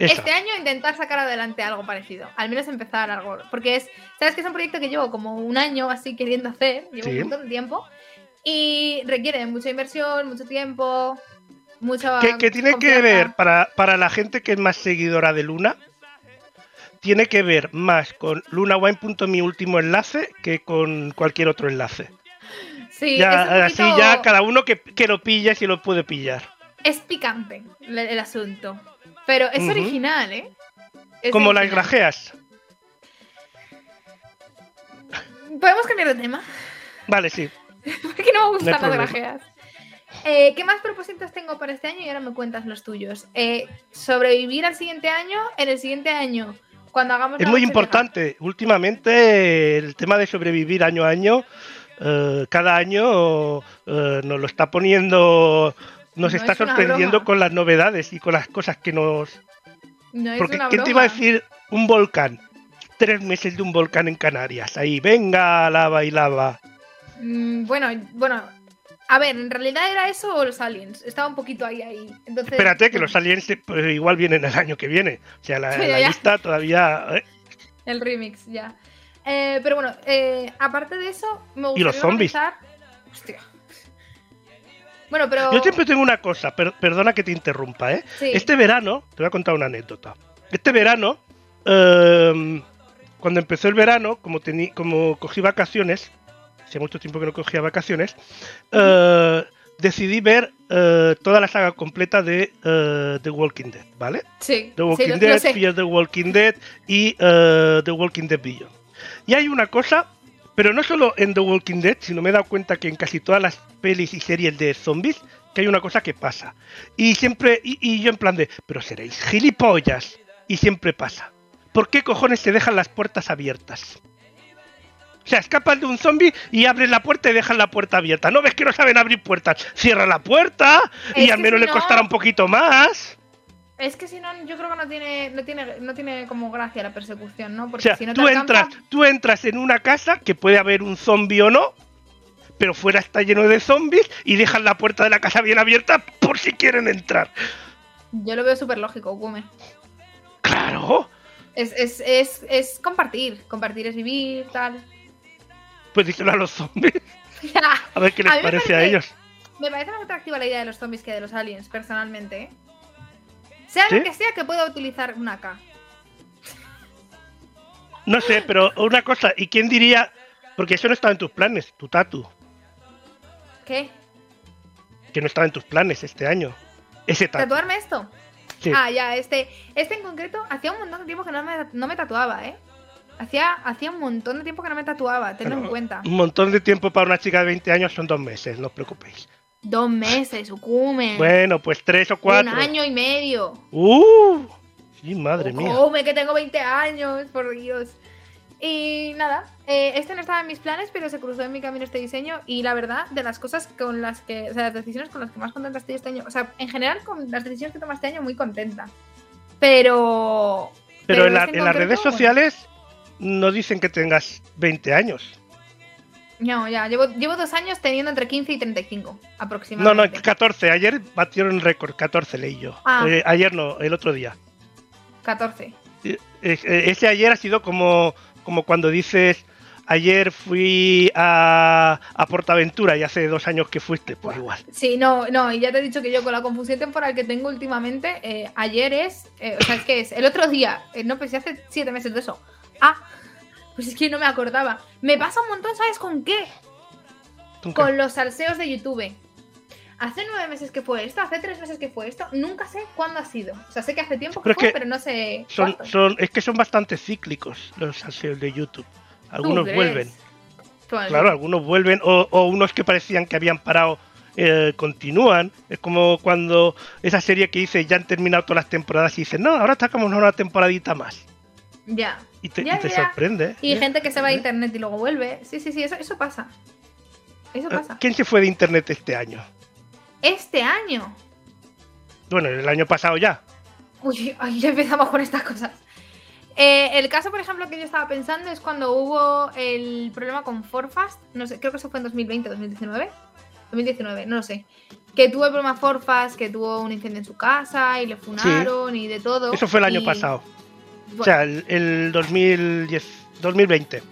Este año intentar sacar adelante algo parecido. Al menos empezar algo. Porque es, sabes que es un proyecto que llevo como un año así queriendo hacer. Llevo Sí. un montón de tiempo. Y requiere mucha inversión, mucho tiempo, mucha. que, que tiene que ver, para, para la gente que es más seguidora de Luna, tiene que ver más con lunawine.mi último enlace que con cualquier otro enlace. Sí, ya, así ya cada uno que, que lo pille si lo puede pillar. es picante el, el asunto. Pero es original, ¿eh? Es Como las grajeas. ¿Podemos cambiar de tema? Vale, sí. Porque no me No gustan las problema. grajeas. Eh, ¿Qué más propósitos tengo para este año? Y ahora me cuentas los tuyos. Eh, sobrevivir al siguiente año. En el siguiente año, cuando hagamos Es muy importante. Últimamente el tema de sobrevivir año a año, eh, cada año nos lo está poniendo, nos No está es sorprendiendo con las novedades y con las cosas que nos... No Porque ¿quién te iba a decir un volcán? Tres meses de un volcán en Canarias. Ahí, venga, lava y lava. Mm, bueno, bueno. A ver, ¿en realidad era eso o los aliens? Estaba un poquito ahí, ahí. Entonces, Espérate, que los aliens pues, igual vienen el año que viene. O sea, la, lista todavía... ¿eh? El remix, ya. Eh, pero bueno, eh, aparte de eso, me gustaría Y los zombies. Hostia. Bueno, pero... Yo siempre tengo una cosa, per- perdona que te interrumpa, ¿eh? Sí. Este verano, te voy a contar una anécdota. Este verano, em, cuando empezó el verano, como, como cogí vacaciones, hacía mucho tiempo que no cogía vacaciones, eh, decidí ver eh, toda la saga completa de eh, The Walking Dead, ¿vale? Sí, The Walking sí, Dead. Fear the Walking Dead y The Walking Dead Beyond. Y hay una cosa, pero no solo en The Walking Dead, sino me he dado cuenta que en casi todas las pelis y series de zombies, que hay una cosa que pasa. Y siempre, y, y yo en plan de, pero seréis gilipollas. Y siempre pasa. ¿Por qué cojones se dejan las puertas abiertas? O sea, escapan de un zombie y abren la puerta y dejan la puerta abierta. ¿No ves que no saben abrir puertas? Cierra la puerta y Es al menos si le costará un poquito más. Es que si no, yo creo que no tiene, no tiene, no tiene como gracia la persecución, ¿no? O Porque sea, si no te tú alcanza- entras, tú entras en una casa que puede haber un zombie o no, pero fuera está lleno de zombies y dejan la puerta de la casa bien abierta por si quieren entrar. Yo lo veo súper lógico, Gume. Claro, Es, es, es, es compartir. Compartir es vivir, tal. pues díselo a los zombies, a ver qué les A me parece a parece- ellos. Me parece más atractiva la idea de los zombies que de los aliens, personalmente. ¿eh? Sea ¿Sí? lo que sea que pueda utilizar una K. No sé, pero una cosa, ¿y quién diría? Porque eso no estaba en tus planes, tu tatu, ¿Qué? que no estaba en tus planes este año. Ese tatu. ¿Tatuarme esto? Sí. Ah, ya, este. Este en concreto, hacía un montón de tiempo que no me, no me tatuaba, ¿eh? Hacía, hacía un montón de tiempo que no me tatuaba, tenlo en cuenta. Un montón de tiempo para una chica de 20 años son dos meses, no os preocupéis. Dos meses, Ukume. Bueno, pues tres o cuatro. Un año y medio. ¡Uh! Sí, madre mía. Ukume, que tengo 20 años, por Dios. Y nada, eh, este no estaba en mis planes, pero se cruzó en mi camino este diseño. Y la verdad, de las cosas con las que, o sea, las decisiones con las que más contenta estoy este año, o sea, en general con las decisiones que tomo este año, muy contenta. Pero. Pero en, la- este en las redes sociales no dicen que tengas 20 años. No, ya, llevo, llevo dos años teniendo entre 15 y 35 No, no, aproximadamente. 14. Ayer batieron el récord, 14 leí yo. Ah. Eh, ayer no, el otro día. 14. Eh, eh, ese ayer ha sido como, como cuando dices, ayer fui a, a Portaventura y hace dos años que fuiste, pues igual. Sí, no, no, y ya te he dicho que yo con la confusión temporal que tengo últimamente, eh, ayer es, o sea, es que es el otro día, no, pues hace siete meses de eso. Ah, pues es que no me acordaba. Me pasa un montón, ¿sabes con qué? ¿Con los salseos de YouTube. Hace nueve meses que fue esto, hace tres meses que fue esto, nunca sé cuándo ha sido. O sea, sé que hace tiempo que Pero fue, que pero no sé. Son, es que son bastante cíclicos los salseos de YouTube. Algunos vuelven. Claro, algunos vuelven o, o unos que parecían que habían parado eh, continúan. Es como cuando esa serie que dice ya han terminado todas las temporadas y dicen, no, ahora sacamos una temporadita más. Ya. Y te, Ya, y te ya. sorprende. Y gente que se va a internet y luego vuelve. Sí, sí, sí, eso, eso pasa. Eso Eh, pasa. ¿Quién se fue de internet este año? Este año. Bueno, el año pasado ya. Uy, ay, ya empezamos con estas cosas. Eh, el caso, por ejemplo, que yo estaba pensando es cuando hubo el problema con Forfast. No sé, creo que eso fue en 2020, 2019. 2019, no lo sé. Que tuvo el problema Forfast, que tuvo un incendio en su casa y le funaron y de todo. Eso fue el año y- pasado. Bueno. O sea, el, el 2010, 2020.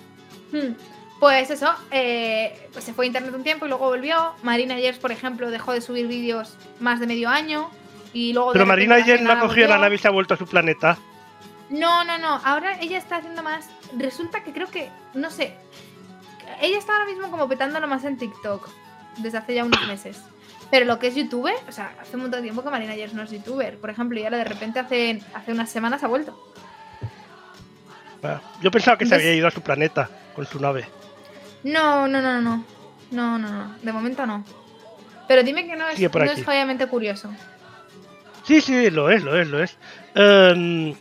Hmm. Pues eso, eh, pues se fue a internet un tiempo y luego volvió. Marina Yers, por ejemplo, dejó de subir vídeos más de medio año. Y luego Pero Marina hace ayer no ha cogido la nave y se ha vuelto a su planeta. No, no, no. Ahora ella está haciendo más. Resulta que creo que. No sé. Ella está ahora mismo como petándolo más en TikTok. Desde hace ya unos meses. Pero lo que es youtuber, o sea, hace un montón de tiempo que Marina Yers no es youtuber. Por ejemplo, y ahora de repente hace, hace unas semanas ha vuelto. Ah, Yo pensaba que se había ido a su planeta con su nave. No, no, no, no. No, no, no. De momento no. Pero dime que no es, no es obviamente curioso. Sí, sí, lo es, lo es, lo es. Em,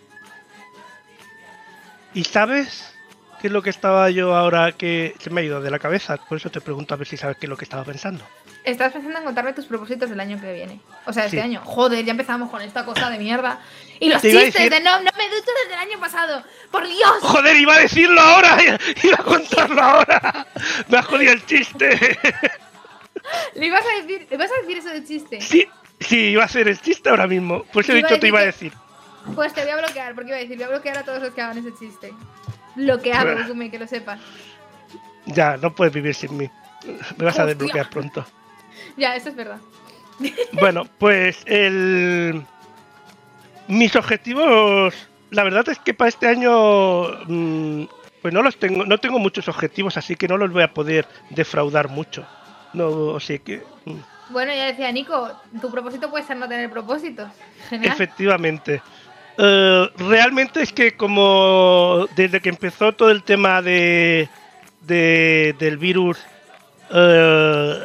¿Y sabes qué es lo que estaba yo ahora que se me ha ido de la cabeza? Por eso te pregunto a ver si sabes qué es lo que estaba pensando. Estás pensando en contarme tus propósitos del año que viene. O sea, este Sí. año. Joder, ya empezamos con esta cosa de mierda. Y los chistes decir- de no, no me ducho desde el año pasado. ¡Por Dios! ¡Joder, iba a decirlo ahora! ¡Iba a contarlo ahora! ¡Me ha jodido el chiste! ¿Le ibas a decir, ¿le ibas a decir eso de chiste? Sí, sí, iba a hacer el chiste ahora mismo. Pues he Iba dicho te iba a decir. Pues te voy a bloquear, porque iba a decir, voy a bloquear a todos los que hagan ese chiste. Bloqueado. Gumi, que lo sepas. Ya, no puedes vivir sin mí. Me vas a desbloquear pronto. Ya, eso es verdad. Bueno, pues el... mis objetivos, la verdad es que para este año, mm, pues no los tengo, no tengo muchos objetivos, así que no los voy a poder defraudar mucho. No, así que, mm, Bueno, ya decía Nico, tu propósito puede ser no tener propósitos. Genial. efectivamente. Eh, realmente es que como desde que empezó todo el tema de, de- del virus eh,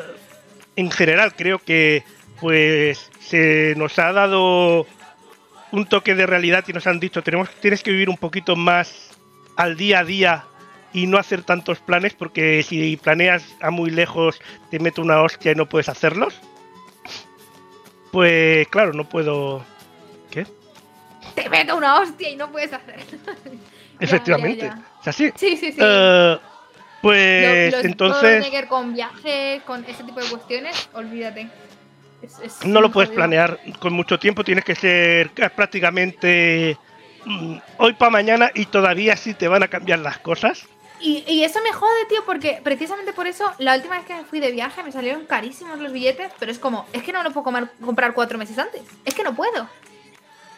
en general creo que pues se nos ha dado un toque de realidad y nos han dicho tenemos tienes que vivir un poquito más al día a día y no hacer tantos planes porque si planeas a muy lejos te meto una hostia y no puedes hacerlos pues claro no puedo ¿qué? Te meto una hostia y no puedes hacer. efectivamente ya. es así Sí, sí, sí. Eh, pues los- todo lo que entonces con viajes, con ese tipo de cuestiones, olvídate. Es- es no lo puedes jodido. planear con mucho tiempo, tienes que ser ca- prácticamente mm, hoy para mañana y todavía sí te van a cambiar las cosas. Y, y eso me jode, tío, porque precisamente por eso, la última vez que me fui de viaje me salieron carísimos los billetes, pero es como, es que no lo puedo comer- comprar cuatro meses antes. Es que no puedo.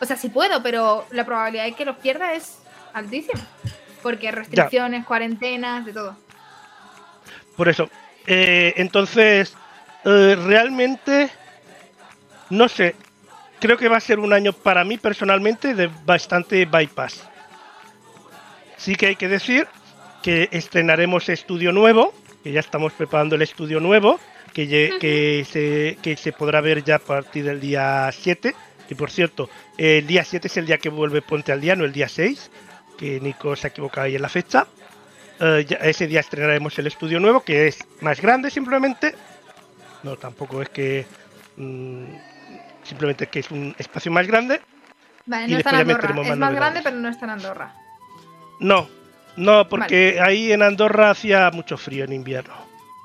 O sea, sí puedo, pero la probabilidad de que los pierda es altísima. Porque restricciones, cuarentenas, de todo. Por eso. Eh, entonces, eh, realmente, no sé, creo que va a ser un año para mí personalmente de bastante bypass. Sí que hay que decir que estrenaremos estudio nuevo, que ya estamos preparando el estudio nuevo, que, que, se, que se podrá ver ya a partir del día 7. Y por cierto, el día 7 es el día que vuelve Ponte al Día, no el día 6, que Nico se ha equivocado ahí en la fecha. Eh, ya- ese día estrenaremos el estudio nuevo, que es más grande simplemente. No, tampoco es que... mm, simplemente que es un espacio más grande. Vale, no está en Andorra. Es más novedades. grande, pero no está en Andorra. No, no, porque ahí en Andorra hacía mucho frío en invierno.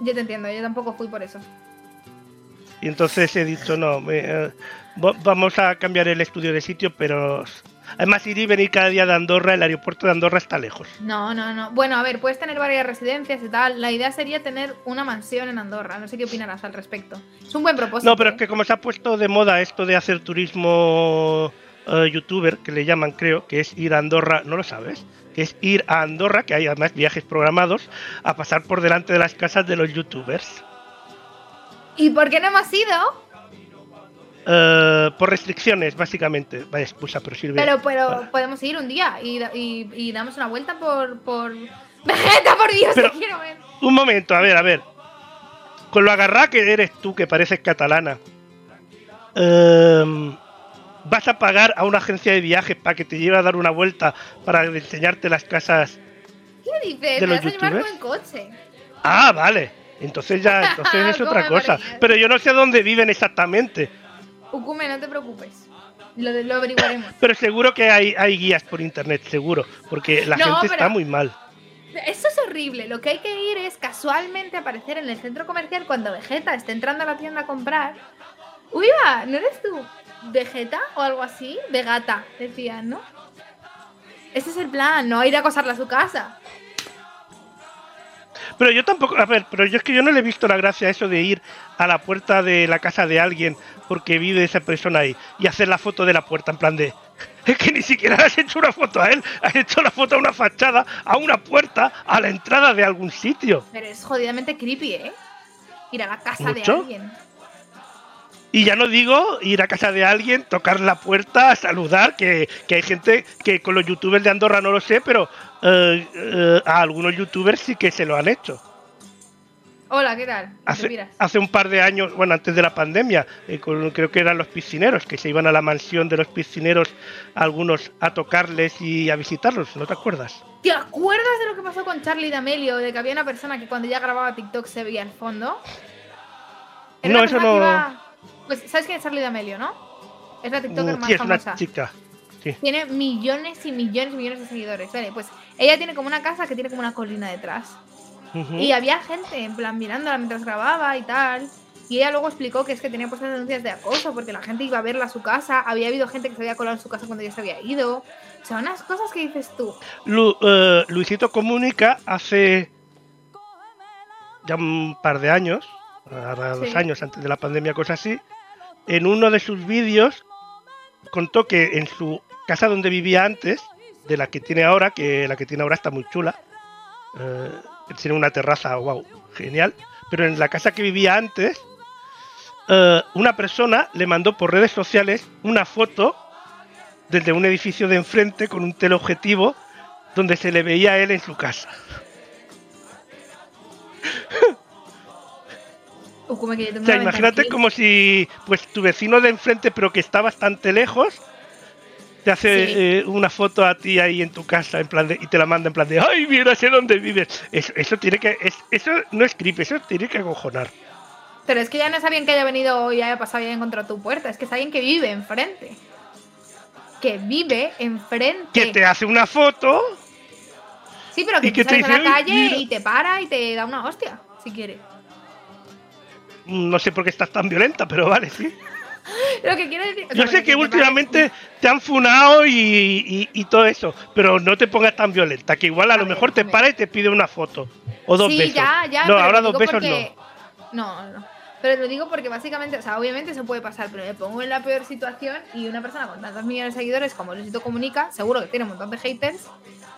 Yo te entiendo, yo tampoco fui por eso. Y entonces he dicho, no, me, eh, va- vamos a cambiar el estudio de sitio, pero Además, ir y venir cada día de Andorra, el aeropuerto de Andorra está lejos. No, no, no. Bueno, a ver, puedes tener varias residencias y tal. La idea sería tener una mansión en Andorra. No sé qué opinarás al respecto. Es un buen propósito. No, pero es que como se ha puesto de moda esto de hacer turismo eh, youtuber, que le llaman, creo, que es ir a Andorra, ¿no lo sabes? Que es ir a Andorra, que hay además viajes programados, a pasar por delante de las casas de los youtubers. ¿Y por qué no hemos ido? Eh, por restricciones, básicamente. Vaya excusa, pero sirve. Pero, pero podemos ir un día y, y- y damos una vuelta por. por... ¡Vegeta, por Dios! Pero- te quiero ver! Un momento, a ver, a ver. Con lo agarrada que eres tú, que pareces catalana, em, vas a pagar a una agencia de viajes para que te lleve a dar una vuelta para enseñarte las casas. ¿Qué dices? ¿De los vas a llevar con coche. Ah, vale. Entonces ya, entonces es ¿Cómo otra cosa. Pero yo no sé dónde viven exactamente. Ukume, no te preocupes. Lo, lo averiguaremos. Pero seguro que hay, hay guías por internet, seguro. Porque la No, gente pero- está muy mal. Eso es horrible. Lo que hay que ir es casualmente aparecer en el centro comercial cuando Vegeta esté entrando a la tienda a comprar. Uy, va, ¿no eres tú Vegeta o algo así? Vegata, decían, ¿no? Ese es el plan, no ir a acosarla a su casa. Pero yo tampoco, a ver, pero yo es que yo no le he visto la gracia a eso de ir a la puerta de la casa de alguien porque vive esa persona ahí y hacer la foto de la puerta en plan de es que ni siquiera le has hecho una foto a él, has hecho la foto a una fachada, a una puerta, a la entrada de algún sitio. Pero es jodidamente creepy, ¿eh? Ir a la casa ¿Mucho? de alguien. Y ya no digo ir a casa de alguien, tocar la puerta, saludar, que, que hay gente que con los youtubers de Andorra no lo sé, pero eh, eh, a algunos youtubers sí que se lo han hecho. Hola, ¿qué tal? ¿Qué Hace, hace un par de años, bueno, antes de la pandemia, eh, con- creo que eran los piscineros, que se iban a la mansión de los piscineros, algunos a tocarles y a visitarlos, ¿no te acuerdas? ¿Te acuerdas de lo que pasó con Charlie D'Amelio? De que había una persona que cuando ya grababa TikTok se veía al fondo. Era No, una eso no- iba- Pues, ¿sabes quién es Charlie D'Amelio, no? Es la TikToker Mm, más sí, es una famosa. chica. Sí. Tiene millones y millones y millones de seguidores. Vale, pues ella tiene como una casa que tiene como una colina detrás. Y había gente, en plan, mirándola mientras grababa y tal. Y ella luego explicó que es que tenía puestas denuncias de acoso porque la gente iba a verla a su casa. Había habido gente que se había colado en su casa cuando ya se había ido. O sea, unas cosas que dices tú. Lu- eh, Luisito Comunica hace ya un par de años, ahora dos años antes de la pandemia, cosas así, en uno de sus vídeos contó que en su casa donde vivía antes, de la que tiene ahora, que la que tiene ahora está muy chula, eh, tiene una terraza, wow, genial, pero en la casa que vivía antes, eh, una persona le mandó por redes sociales una foto desde un edificio de enfrente con un teleobjetivo donde se le veía a él en su casa. O sea, imagínate como si pues tu vecino de enfrente, pero que está bastante lejos, te hace Sí. eh, una foto a ti ahí en tu casa en plan de- y te la manda en plan de ¡Ay, mira, sé dónde vives! Eso, eso tiene que... es- eso no es creepy, eso tiene que acojonar. Pero es que ya no es alguien que haya venido y haya pasado y haya encontrado tu puerta. Es que es alguien que vive enfrente. Que vive enfrente. Que te hace una foto Sí, pero que, y que te sales dice, la "Ay, calle mira". y te para y te da una hostia, si quiere. No sé por qué estás tan violenta, pero vale, sí. Lo que quiero decir. o sea, Yo sé que te últimamente te han funado y, y- y todo eso, pero no te pongas tan violenta, que igual a, lo ver, mejor te para y te pide una foto. O dos sí, besos. ya, ya. no, ahora dos besos porque- no. No, no. Pero lo digo porque básicamente, o sea, obviamente se puede pasar, pero me pongo en la peor situación y una persona con tantos millones de seguidores como Luisito Comunica, seguro que tiene un montón de haters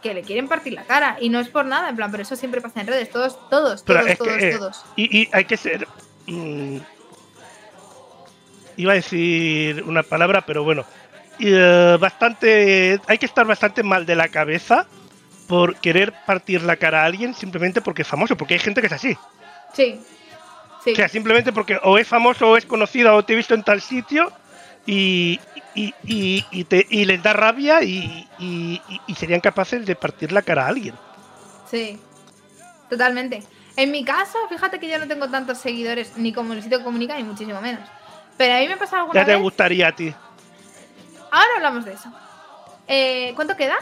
que le quieren partir la cara. Y no es por nada, en plan, pero eso siempre pasa en redes, todos, todos, Pero todos, es que, todos, eh, todos. Y, y hay que ser. mm, iba a decir una palabra, pero bueno. eh, bastante. Hay que estar bastante mal de la cabeza por querer partir la cara a alguien simplemente porque es famoso, porque hay gente que es así. Sí. Sí. O sea, simplemente porque o es famoso o es conocido o te he visto en tal sitio y, y, y- y te, y les da rabia y, y- y- y serían capaces de partir la cara a alguien. Sí, totalmente. En mi caso, fíjate que yo no tengo tantos seguidores ni como Luisito Comunica ni muchísimo menos. Pero a mí me pasa alguna Ya te vez. gustaría a ti. Ahora hablamos de eso. Eh, ¿Cuánto queda?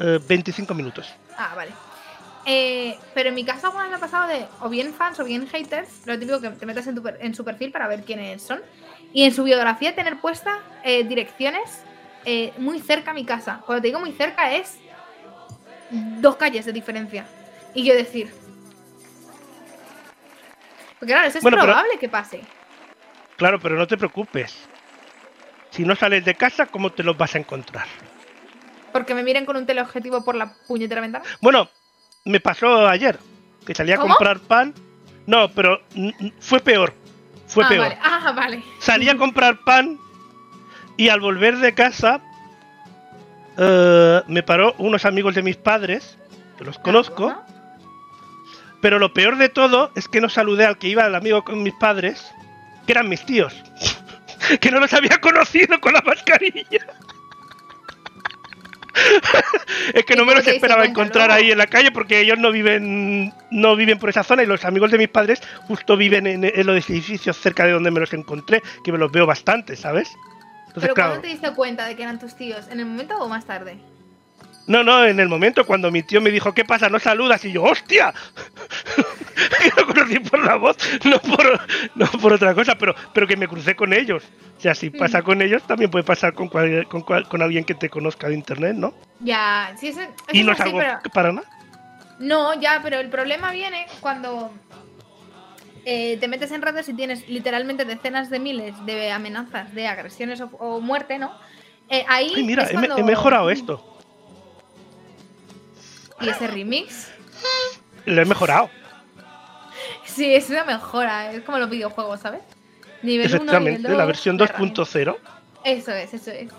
Eh, 25 minutos. Ah, vale. Eh, pero en mi caso alguna vez me ha pasado de o bien fans o bien haters, lo típico que te metes en, tu per- en su perfil para ver quiénes son, y en su biografía tener puesta eh, direcciones muy cerca a mi casa. Cuando te digo muy cerca es dos calles de diferencia. Y yo decir. Porque claro, eso es Bueno, pero- probable que pase. Claro, pero no te preocupes. Si no sales de casa, ¿cómo te los vas a encontrar? Porque me miren con un teleobjetivo por la puñetera ventana. Bueno, me pasó ayer, que salí a ¿Cómo? comprar pan. No, pero fue peor. Fue ah, peor. Vale. Ah, vale. Salí a comprar pan y al volver de casa eh, me paró unos amigos de mis padres, que los conozco. Pero lo peor de todo es que no saludé al que iba el amigo con mis padres, que eran mis tíos. que no los había conocido con la mascarilla. es que no me los esperaba encontrar ahí en la calle porque ellos no viven no viven por esa zona y los amigos de mis padres justo viven en, en los edificios cerca de donde me los encontré, que me los veo bastante, ¿sabes? Entonces, Pero claro, ¿cuándo te diste cuenta de que eran tus tíos? ¿En el momento o más tarde? No, no, en el momento cuando mi tío me dijo, ¿qué pasa? ¿No saludas? Y yo, ¡hostia! que lo conocí por la voz, no por, no por otra cosa, pero, pero que me crucé con ellos. O sea, si pasa con ellos, también puede pasar con, cual- con, cual- con alguien que te conozca de internet, ¿no? Ya, sí, eso, eso Y no es algo pero... para nada. No, ya, pero el problema viene cuando eh, te metes en redes y tienes literalmente decenas de miles de amenazas de agresiones o, o muerte, ¿no? Eh, ahí Ay, mira, cuando- he mejorado esto. ¿Y ese remix? Lo he mejorado. Sí, es una mejora, es como los videojuegos, ¿sabes? Nivel 1, Efectivamente, nivel la 2, versión de herramienta. 2.0. Eso es, eso es.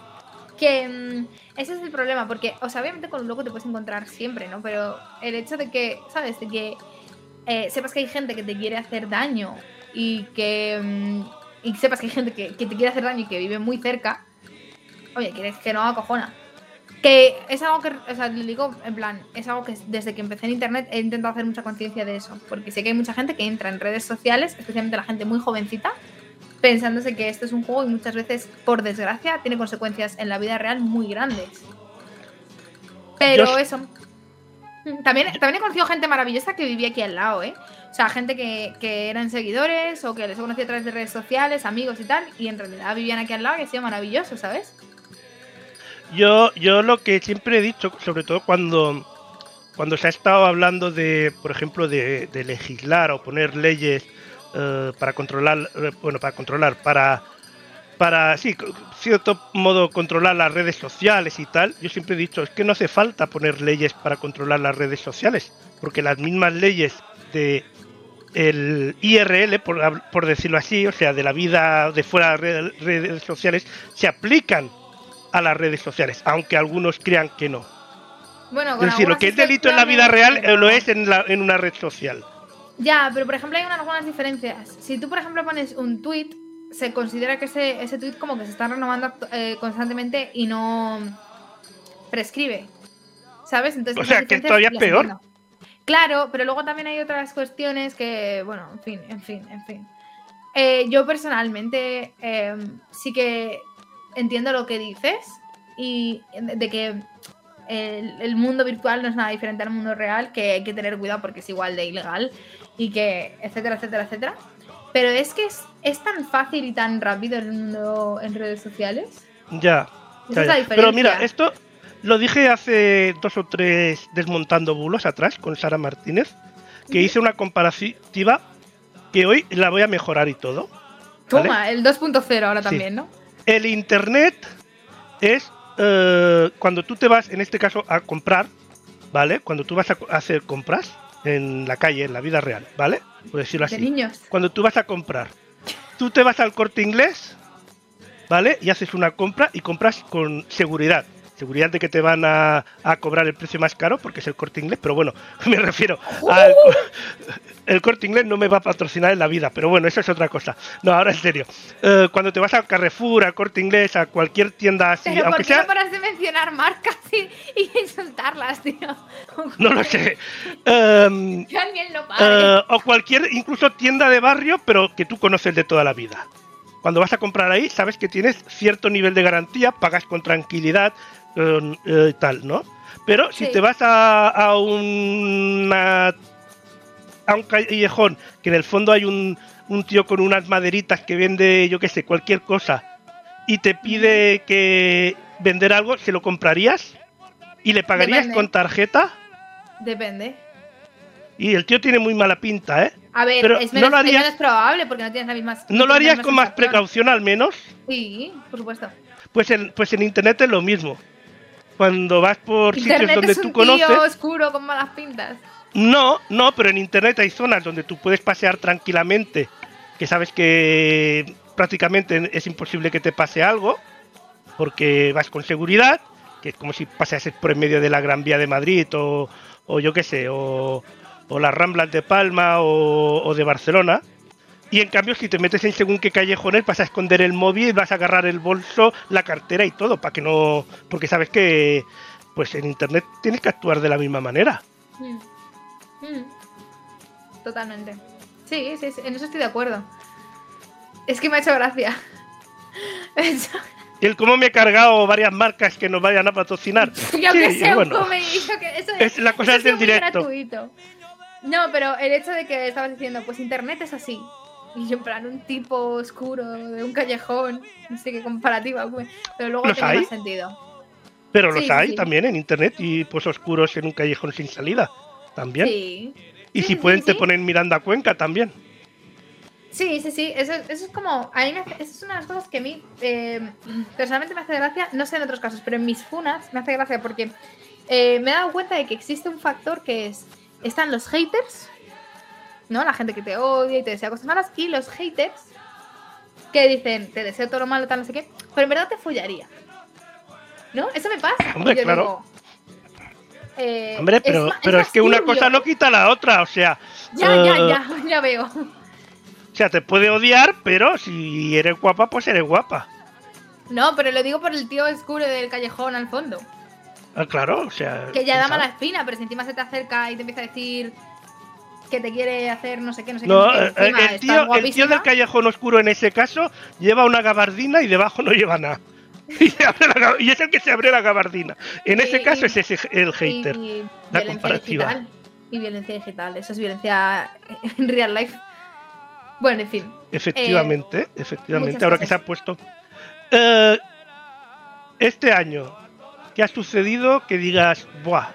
Que mm, ese es el problema, porque, o sea, obviamente con un loco te puedes encontrar siempre, ¿no? Pero el hecho de que, ¿sabes? De que eh, sepas que hay gente que te quiere hacer daño y que. mm, y sepas que hay gente que, que te quiere hacer daño y que vive muy cerca, oye, quieres que no acojona. Que es algo que, o sea, le digo, en plan, es algo que desde que empecé en internet he intentado hacer mucha conciencia de eso. Porque sé que hay mucha gente que entra en redes sociales, especialmente la gente muy jovencita, pensándose que esto es un juego y muchas veces, por desgracia, tiene consecuencias en la vida real muy grandes. Pero Yo- eso. También, también he conocido gente maravillosa que vivía aquí al lado, ¿eh? O sea, gente que, que eran seguidores o que les he conocido a través de redes sociales, amigos y tal, y en realidad vivían aquí al lado y ha sido maravilloso, ¿sabes? Yo, yo lo que siempre he dicho, sobre todo cuando, cuando se ha estado hablando de, por ejemplo, de, legislar o poner leyes eh, para controlar, eh, bueno, para controlar, para, para, sí, cierto modo controlar las redes sociales y tal, yo siempre he dicho, es que no hace falta poner leyes para controlar las redes sociales, porque las mismas leyes de el IRL, por, por decirlo así, o sea, de la vida de fuera de redes sociales, se aplican a las redes sociales, aunque algunos crean que no. Bueno, con Es decir, lo que es delito en la vida real lo es en, la- en una red social. Ya, pero por ejemplo hay unas algunas diferencias. Si tú, por ejemplo, pones un tweet, se considera que ese, ese tweet como que se está renovando eh, constantemente y no prescribe. ¿Sabes? Entonces, O sea, que diferencias todavía es peor. entiendo. Claro, pero luego también hay otras cuestiones que, bueno, en fin, en fin, en fin. Eh, yo personalmente eh, sí que entiendo lo que dices y de que el, el mundo virtual no es nada diferente al mundo real, que hay que tener cuidado porque es igual de ilegal y que, etcétera, etcétera, etcétera. Pero es que es, es tan fácil y tan rápido el mundo en redes sociales. Ya. Esa es la. Pero mira, esto lo dije hace dos o tres desmontando bulos atrás con Sara Martínez, que hice una comparativa que hoy la voy a mejorar y todo. ¿vale? Toma, el 2.0 ahora Sí. también, ¿no? El internet es eh, cuando tú te vas, en este caso, a comprar, ¿vale? Cuando tú vas a hacer compras en la calle, en la vida real, ¿vale? Por decirlo De así. niños. Cuando tú vas a comprar, tú te vas al corte inglés, ¿vale? Y haces una compra y compras con seguridad. Seguridad de que te van a, a cobrar el precio más caro porque es el corte inglés, pero bueno, me refiero al. El corte inglés no me va a patrocinar en la vida, pero bueno, eso es otra cosa. No, ahora en serio. Eh, cuando te vas al Carrefour, al corte inglés, a cualquier tienda así, Pero ¿por qué sea. no paras de mencionar marcas y, y insultarlas, tío? No lo sé. Alguien lo pare. Eh, o cualquier, incluso tienda de barrio, pero que tú conoces de toda la vida. Cuando vas a comprar ahí, sabes que tienes cierto nivel de garantía, pagas con tranquilidad, eh, eh, tal, ¿no? Pero si te vas a, a una a un callejón que en el fondo hay un, un tío con unas maderitas que vende, yo qué sé, cualquier cosa y te pide que vender algo, ¿se lo comprarías? ¿Y le pagarías Depende. con tarjeta? Depende. Y el tío tiene muy mala pinta, ¿eh? A ver, Pero es, no menos, lo es harías- menos probable porque no tienes la misma. ¿No lo harías con más precaución al menos? Sí, por supuesto. Pues en, pues en internet es lo mismo. Cuando vas por sitios donde es tú un conoces. tío oscuro con malas pintas. No, no, pero en internet hay zonas donde tú puedes pasear tranquilamente, que sabes que prácticamente es imposible que te pase algo, porque vas con seguridad, que es como si paseases por en medio de la Gran Vía de Madrid o, o yo qué sé, o, o las Ramblas de Palma o, o de Barcelona. Y en cambio, si te metes en según qué callejones, vas a esconder el móvil, vas a agarrar el bolso, la cartera y todo, para que no. Porque sabes que, pues en internet tienes que actuar de la misma manera. Mm. Mm. Totalmente. Sí, sí, sí, en eso estoy de acuerdo. Es que me ha hecho gracia. Me ha hecho- Y el cómo me he cargado varias marcas que nos vayan a patrocinar. Yo que Sí, sé, un bueno, come- yo que- eso es la cosa eso del es muy directo. gratuito. No, pero el hecho de que estabas diciendo, pues internet es así. Y yo en plan, un tipo oscuro de un callejón. No sé qué comparativa, pues, pero luego ¿Los tiene hay? más sentido. Pero los sí, hay sí. también en internet y pues oscuros en un callejón sin salida. También. Sí. Y si pueden te ponen Miranda Cuenca también. Sí, sí, sí. Eso, eso es como. A mí me hace- eso es una de las cosas que a mí eh, personalmente me hace gracia. No sé en otros casos, pero en mis funas me hace gracia porque eh, me he dado cuenta de que existe un factor que es. Están los haters, ¿no? La gente que te odia y te desea cosas malas. Y los haters que dicen, te deseo todo lo malo, tal, no sé qué. Pero en verdad te follaría. ¿No? Eso me pasa. Hombre, yo claro. digo, eh, Hombre, pero ma- pero es, que una cosa no quita la otra. O sea, Ya, ya, eh, ya, ya veo. o sea, te puede odiar, pero si eres guapa, pues eres guapa. No, pero lo digo por el tío oscuro del callejón al fondo. Ah, claro, o sea. Que ya da mala espina, pero si encima se te acerca y te empieza a decir que te quiere hacer no sé qué, no sé qué. No, eh, encima el, tío, el tío del callejón oscuro en ese caso lleva una gabardina y debajo no lleva nada. Y, la es el que se abre la gabardina. En ese Y- caso y- es ese el hater. La comparativa. digital. Y violencia digital. Eso es violencia en real life. Bueno, en fin. Efectivamente, Eh, efectivamente. Ahora que se ha puesto. Eh, este año, ¿qué ha sucedido que digas, buah?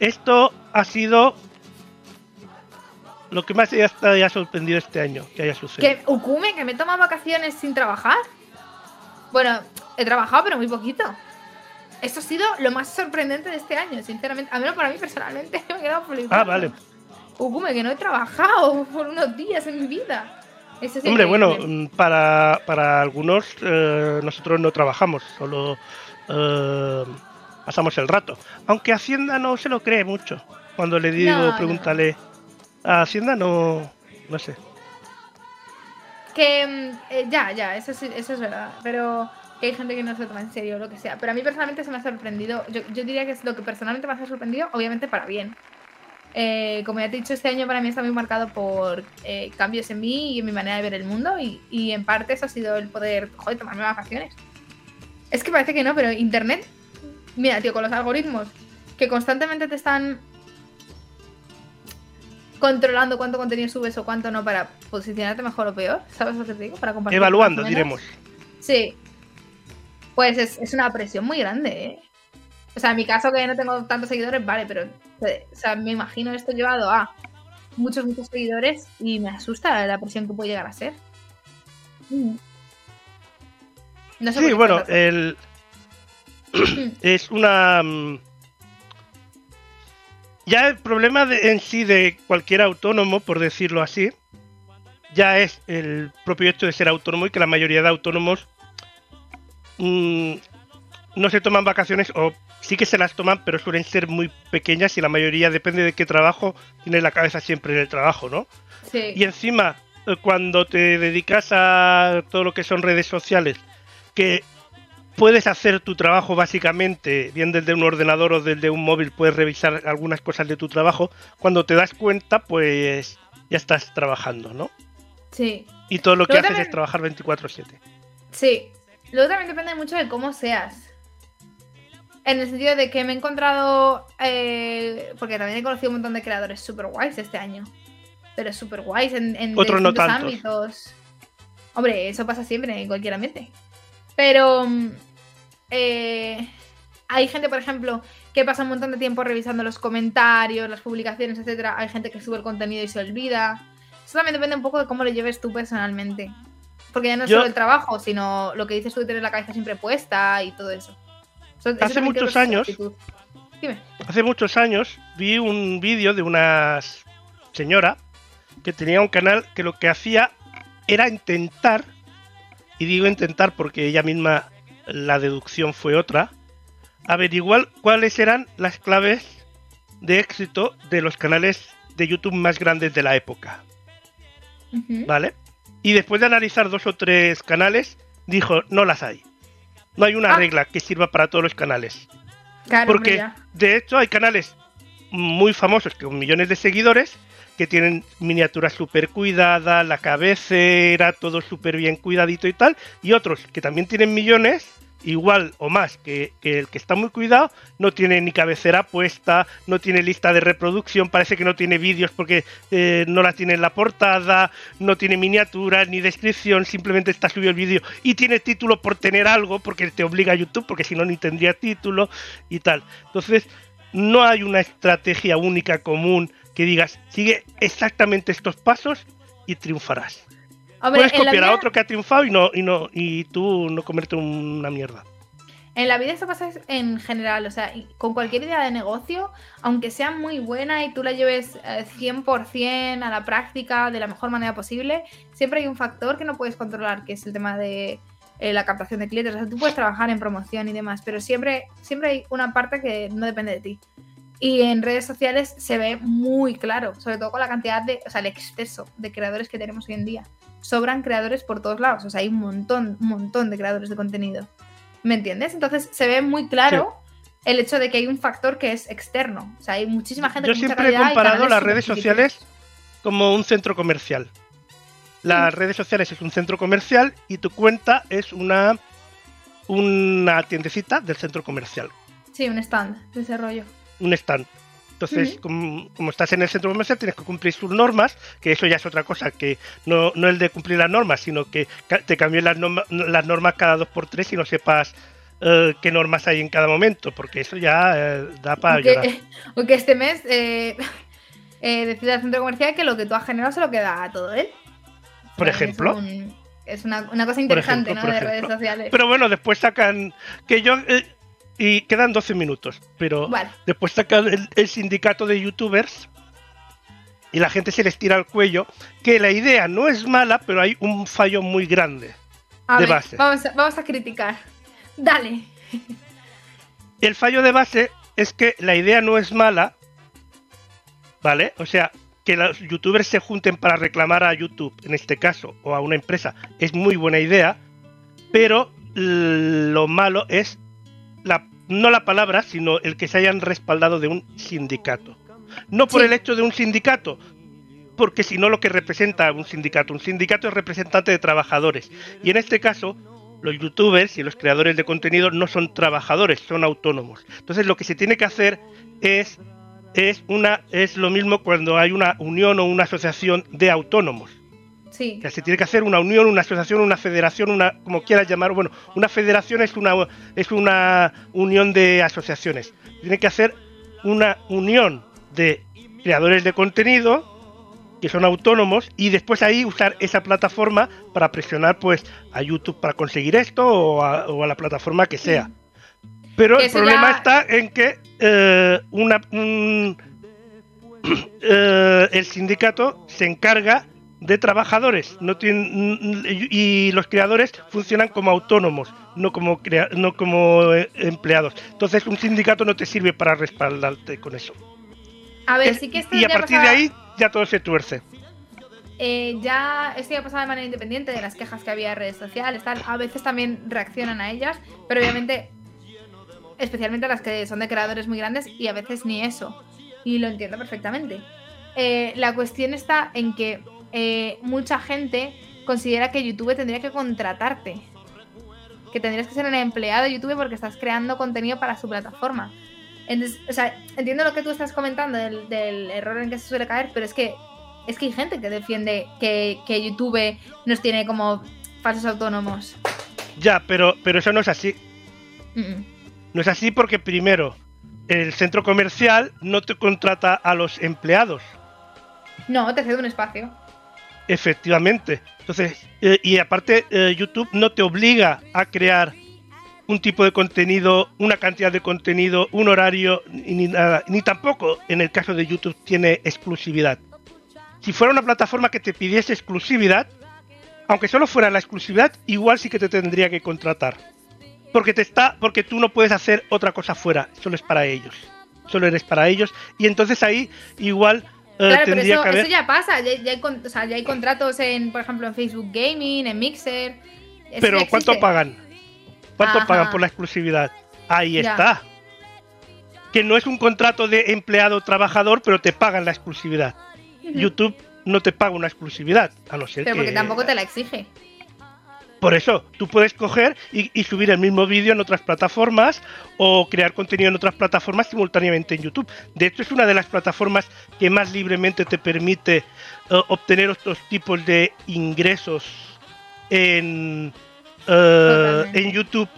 Esto ha sido lo que más haya- haya sorprendido este año que haya sucedido. Que Ukume, que me toma vacaciones sin trabajar. Bueno, he trabajado, pero muy poquito. Esto ha sido lo más sorprendente de este año, sinceramente. Al menos para mí personalmente, me he quedado flipando. Ah, vale. Ukume, que no he trabajado por unos días en mi vida. Eso es Hombre, bueno, mm, para, para algunos eh, nosotros no trabajamos, solo eh, pasamos el rato. Aunque Hacienda no se lo cree mucho. Cuando le digo, No, no. A Hacienda no, no sé. Que mm, eh, ya, ya, eso, sí- eso es verdad. Pero que hay gente que no se toma en serio o lo que sea. Pero a mí personalmente se me ha sorprendido. Yo, yo diría que es lo que personalmente me ha sorprendido, obviamente para bien. Eh, como ya te he dicho, este año para mí está muy marcado por eh, cambios en mí y en mi manera de ver el mundo. Y, y en parte eso ha sido el poder, joder, tomarme vacaciones. Es que parece que no, pero Internet, mira, tío, con los algoritmos que constantemente te están controlando cuánto contenido subes o cuánto no para posicionarte mejor o peor. ¿Sabes lo que te digo? Para compartir. Evaluando, diremos. Sí. Pues es, es una presión muy grande, ¿eh? O sea, en mi caso que no tengo tantos seguidores, vale, pero eh, o sea, me imagino esto llevado a muchos, muchos seguidores y me asusta la presión que puede llegar a ser. Mm. No sé por Sí, bueno, el es una mm, ya el problema de- en sí de cualquier autónomo, por decirlo así, ya es el propio hecho de ser autónomo y que la mayoría de autónomos mm, no se toman vacaciones o sí que se las toman, pero suelen ser muy pequeñas y la mayoría depende de qué trabajo tiene la cabeza siempre en el trabajo, ¿no? Sí. Y encima, eh, cuando te dedicas a todo lo que son redes sociales, que puedes hacer tu trabajo básicamente, bien desde un ordenador o desde un móvil, puedes revisar algunas cosas de tu trabajo, cuando te das cuenta, pues ya estás trabajando, ¿no? Sí. Y todo lo que haces también- es trabajar 24/7. Sí. Luego también depende mucho de cómo seas. En el sentido de que me he encontrado. eh, porque también he conocido un montón de creadores super guays este año. Pero super guays en, en Otros no ámbitos. Hombre, eso pasa siempre en cualquier ambiente. Pero. mm, eh, hay gente, por ejemplo, que pasa un montón de tiempo revisando los comentarios, las publicaciones, etcétera. Hay gente que sube el contenido y se olvida. Eso también depende un poco de cómo lo lleves tú personalmente. Porque ya no es Yo- solo el trabajo, sino lo que dices tú de tener la cabeza siempre puesta y todo eso. Eso- Hace muchos años-. Dime. Hace muchos años vi un vídeo de una señora que tenía un canal que lo que hacía era intentar, y digo intentar porque ella misma la deducción fue otra, averiguar cuáles eran las claves de éxito de los canales de YouTube más grandes de la época. ¿Vale? Y después de analizar dos o tres canales, dijo, no las hay. No hay una Ah. regla que sirva para todos los canales. Claro, Porque de hecho hay canales muy famosos con millones de seguidores que tienen miniaturas súper cuidadas, la cabecera, todo súper bien cuidadito y tal, y otros que también tienen millones, igual o más que, que el que está muy cuidado, no tiene ni cabecera puesta, no tiene lista de reproducción, parece que no tiene vídeos porque eh, no la tiene en la portada, no tiene miniaturas ni descripción, simplemente está subido el vídeo y tiene título por tener algo, porque te obliga a YouTube, porque si no ni tendría título y tal. Entonces, no hay una estrategia única común que digas, sigue exactamente estos pasos y triunfarás. Puedes copiar a otro que ha triunfado y no y no y tú no comerte una mierda. En la vida esto pasa en general, o sea, con cualquier idea de negocio, aunque sea muy buena y tú la lleves eh, 100% a la práctica de la mejor manera posible, siempre hay un factor que no puedes controlar, que es el tema de eh, la captación de clientes. O sea, tú puedes trabajar en promoción y demás, pero siempre, siempre hay una parte que no depende de ti. Y en redes sociales se ve muy claro, sobre todo con la cantidad de, o sea, el exceso de creadores que tenemos hoy en día. Sobran creadores por todos lados, o sea, hay un montón, un montón de creadores de contenido. ¿Me entiendes? Entonces se ve muy claro el hecho de que hay un factor que es externo. O sea, hay muchísima gente Yo con mucha siempre he comparado las redes sociales como un centro comercial. Las redes sociales es un centro comercial y tu cuenta es una una tiendecita del centro comercial, Sí, un stand de ese rollo. Un stand. Entonces, como, como estás en el centro comercial, tienes que cumplir sus normas, que eso ya es otra cosa, que no, no el de cumplir las normas, sino que te cambien las, norma- las normas cada dos por tres y no sepas eh, qué normas hay en cada momento, porque eso ya eh, da para llorar. Aunque, aunque este mes eh, eh, decide el centro comercial que lo que tú has generado se lo queda a todo él. Por ejemplo. Es una, una cosa interesante, ejemplo, ¿no? De redes sociales. Pero bueno, después sacan que yo eh, y quedan 12 minutos, pero Vale. después sacan el, el sindicato de youtubers y la gente se les tira al cuello que la idea no es mala, pero hay un fallo muy grande A de ver, base. Vamos, a, vamos a criticar. Dale. El fallo de base es que la idea no es mala, ¿vale? O sea, que los youtubers se junten para reclamar a YouTube, en este caso, o a una empresa, es muy buena idea, pero lo malo es no la palabra, sino el que se hayan respaldado de un sindicato. No por Sí. el hecho de un sindicato, porque si no lo que representa un sindicato, un sindicato es representante de trabajadores. Y en este caso, los youtubers y los creadores de contenido no son trabajadores, son autónomos. Entonces lo que se tiene que hacer es, es, una, es lo mismo cuando hay una unión o una asociación de autónomos. Sí. Se tiene que hacer una unión, una asociación, una federación, una como quieras llamar. Bueno, una federación es una es una unión de asociaciones. Tiene que hacer una unión de creadores de contenido que son autónomos y después ahí usar esa plataforma para presionar pues a YouTube para conseguir esto o a, o a la plataforma que sea. Pero el problema ya- está en que eh, una, un- eh, el sindicato se encarga de trabajadores no tienen, y los creadores funcionan como autónomos, no como, crea- no como eh, empleados. Entonces un sindicato no te sirve para respaldarte con eso. A ver, Es- sí que esto y a partir de ahí ya todo se tuerce. Eh, ya esto ya pasaba de manera independiente de las quejas que había en redes sociales, tal. A veces también reaccionan a ellas, pero obviamente, especialmente las que son de creadores muy grandes y a veces ni eso. Y lo entiendo perfectamente. Eh, la cuestión está en que eh, mucha gente considera que YouTube tendría que contratarte. Que tendrías que ser un empleado de YouTube porque estás creando contenido para su plataforma. Entonces, o sea, entiendo lo que tú estás comentando del, del error en que se suele caer, pero es que es que hay gente que defiende que, que YouTube nos tiene como falsos autónomos. Ya, pero, pero eso no es así. Mm, No es así porque primero, el centro comercial no te contrata a los empleados, No, te cedo un espacio. Efectivamente. Entonces, eh, y aparte, eh, YouTube no te obliga a crear un tipo de contenido, una cantidad de contenido, un horario, ni, nada. Ni tampoco, en el caso de YouTube, tiene exclusividad. Si fuera una plataforma que te pidiese exclusividad, aunque solo fuera la exclusividad, igual sí que te tendría que contratar. Porque te está, porque tú no puedes hacer otra cosa fuera, solo es para ellos. Solo eres para ellos. Y entonces ahí igual Claro, pero eso, haber. eso ya pasa. Ya, ya hay, con- o sea, ya hay contratos en, por ejemplo, en Facebook Gaming, en Mixer. Eso Pero ¿cuánto pagan? ¿Cuánto Ajá. pagan por la exclusividad? Ahí Ya. está. Que no es un contrato de empleado-trabajador, pero te pagan la exclusividad. YouTube no te paga una exclusividad, a no ser Pero que... porque tampoco te la exige. Por eso, tú puedes coger y, y subir el mismo vídeo en otras plataformas o crear contenido en otras plataformas simultáneamente en YouTube. De hecho, es una de las plataformas que más libremente te permite eh, obtener otros tipos de ingresos en, eh, en YouTube.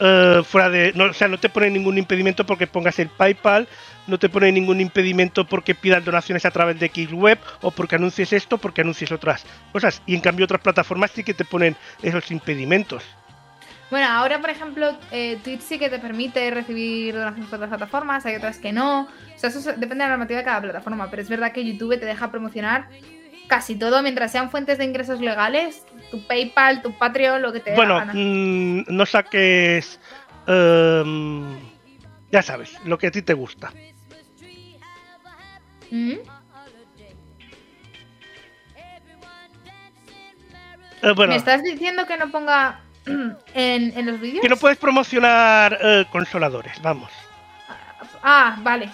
Eh, fuera de, no, o sea, no te pone ningún impedimento porque pongas el PayPal, no te pone ningún impedimento porque pidas donaciones a través de Xweb o porque anuncies esto, porque anuncies otras cosas. Y en cambio otras plataformas sí que te ponen esos impedimentos. Bueno, ahora, por ejemplo, eh, Twitch sí que te permite recibir donaciones por otras plataformas, hay otras que no. O sea, eso depende de la normativa de cada plataforma, pero es verdad que YouTube te deja promocionar casi todo mientras sean fuentes de ingresos legales, tu PayPal, tu Patreon, lo que te dé Bueno, gana. mm, no saques... em, ya sabes, lo que a ti te gusta. ¿Mm? Eh, bueno, ¿Me estás diciendo que no ponga en, en los vídeos? que no puedes promocionar eh, consoladores, vamos. Ah, vale.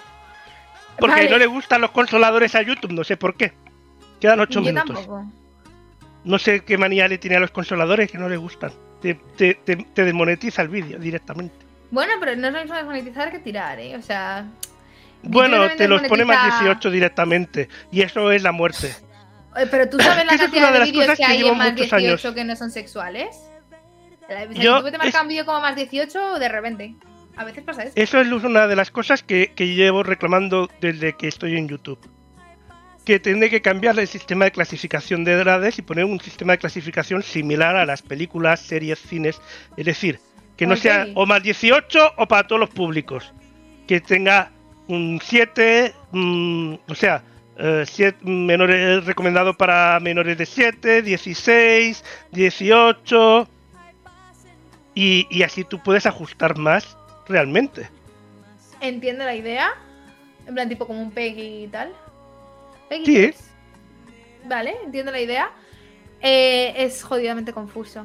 Porque Vale. no le gustan los consoladores a YouTube, no sé por qué. Quedan 8 Yo minutos. tampoco. No sé qué manía le tiene a los consoladores que no le gustan. Te, te, te- te desmonetiza el vídeo directamente. Bueno, pero no es lo mismo desmonetizar que tirar, ¿eh? O sea... Bueno, te los pone más desmonetiza- 18 directamente. Y eso es la muerte. Pero tú sabes la cantidad de de vídeos que hay en más muchos 18 años. que no son sexuales. O sea, Yo- te marca es- un vídeo como más 18 de repente. A veces pasa eso. Eso es una de las cosas que, que llevo reclamando desde que estoy en YouTube. Que tiene que cambiar el sistema de clasificación de edades y poner un sistema de clasificación similar a las películas, series, cines. Es decir, que no sea o más 18 o para todos los públicos. Que tenga un 7, mm, o sea, eh, siete- menores recomendado para menores de 7, 16, 18. Y, y así tú puedes ajustar más realmente. Entiendo la idea. En plan, tipo como un Peggy y tal. Peggy Sí. 3. Vale, entiendo la idea. Eh, es jodidamente confuso.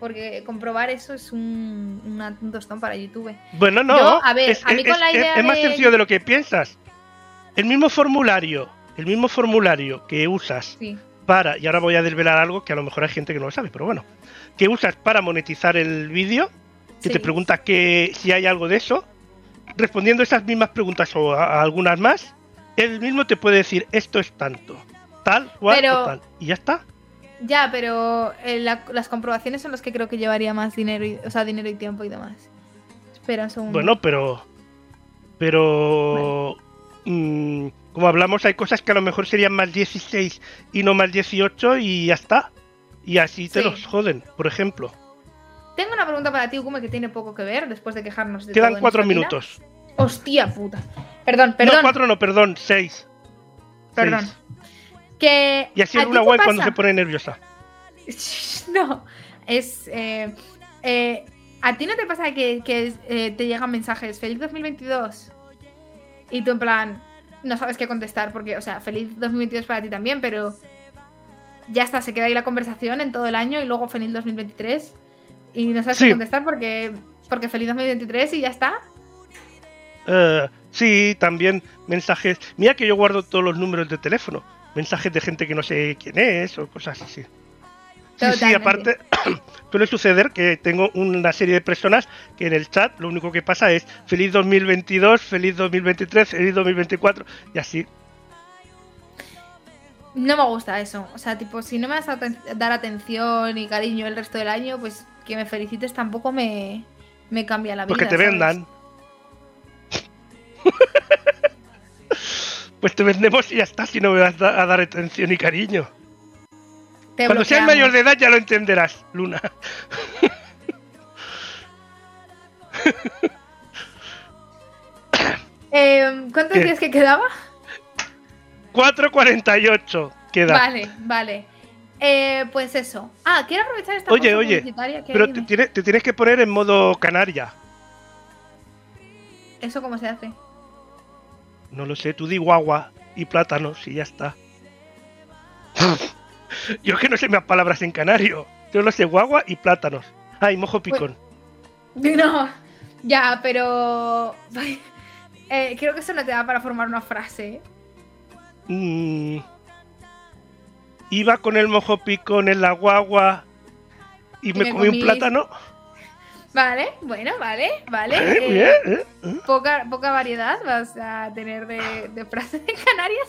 Porque comprobar eso es un, un tostón para YouTube. Bueno, no. Yo, a ver, es, a mí es- con la es- idea es más de- sencillo de lo que piensas. El mismo formulario, el mismo formulario que usas Sí. para, y ahora voy a desvelar algo que a lo mejor hay gente que no lo sabe, pero bueno, que usas para monetizar el vídeo, que te Sí. pregunta que si hay algo de eso, respondiendo esas mismas preguntas o a, a algunas más, él mismo te puede decir esto es tanto, tal, cual Pero- o tal, y ya está. Ya, pero eh, la- las comprobaciones son las que creo que llevaría más dinero, y, o sea, dinero y tiempo y demás. Espera un segundo. Bueno, pero. Pero. mm, como hablamos, hay cosas que a lo mejor serían más 16 y no más 18 y ya está. Y así te Sí. los joden, por ejemplo. Tengo una pregunta para ti, Ukume, que tiene poco que ver después de quejarnos de Quedan todo cuatro vida. Hostia puta. Perdón, perdón, No, cuatro no, perdón, seis. perdón. Seis. Que Y así ¿a es una guay cuando se pone nerviosa. No, es... eh, eh, ¿A ti no te pasa que, que, eh, te llegan mensajes feliz 2022? Y tú en plan, no sabes qué contestar porque, o sea, feliz 2022 para ti también, pero ya está, se queda ahí la conversación en todo el año y luego feliz 2023 y no sabes Sí. qué contestar porque, porque feliz 2023 y ya está. Eh, sí, también mensajes. Mira que yo guardo todos los números de teléfono. Mensajes de gente que no sé quién es o cosas así. Sí, sí, aparte, suele suceder que tengo una serie de personas que en el chat lo único que pasa es feliz 2022, feliz 2023, feliz 2024 y así. No me gusta eso. O sea, tipo, si no me vas a dar atención y cariño el resto del año, pues que me felicites tampoco me, me cambia la vida. Pues que te ¿sabes? vendan. pues te vendemos y ya está, si no me vas a dar atención y cariño. Te Cuando seas mayor de edad ya lo entenderás, Luna. Eh, ¿Cuántos ¿Qué? días que quedaba? 4.48 queda. Vale, vale. Eh, pues eso. Ah, quiero aprovechar esta Oye, oye, que pero tienes- te tienes que poner en modo canaria. ¿Eso cómo se hace? No lo sé, tú di guagua y plátanos y ya está. Yo es que no sé más palabras en canario. Yo lo sé guagua y plátanos. Ah, y mojo picón. No, ya, pero... Eh, creo que eso no te da para formar una frase. ¿eh? Mm. Iba con el mojo picón en la guagua y, Y me me comí un plátano. Vale, bueno, vale, vale. Eh, eh, bien, eh. poca, poca variedad vas a tener de, de frases en Canarias,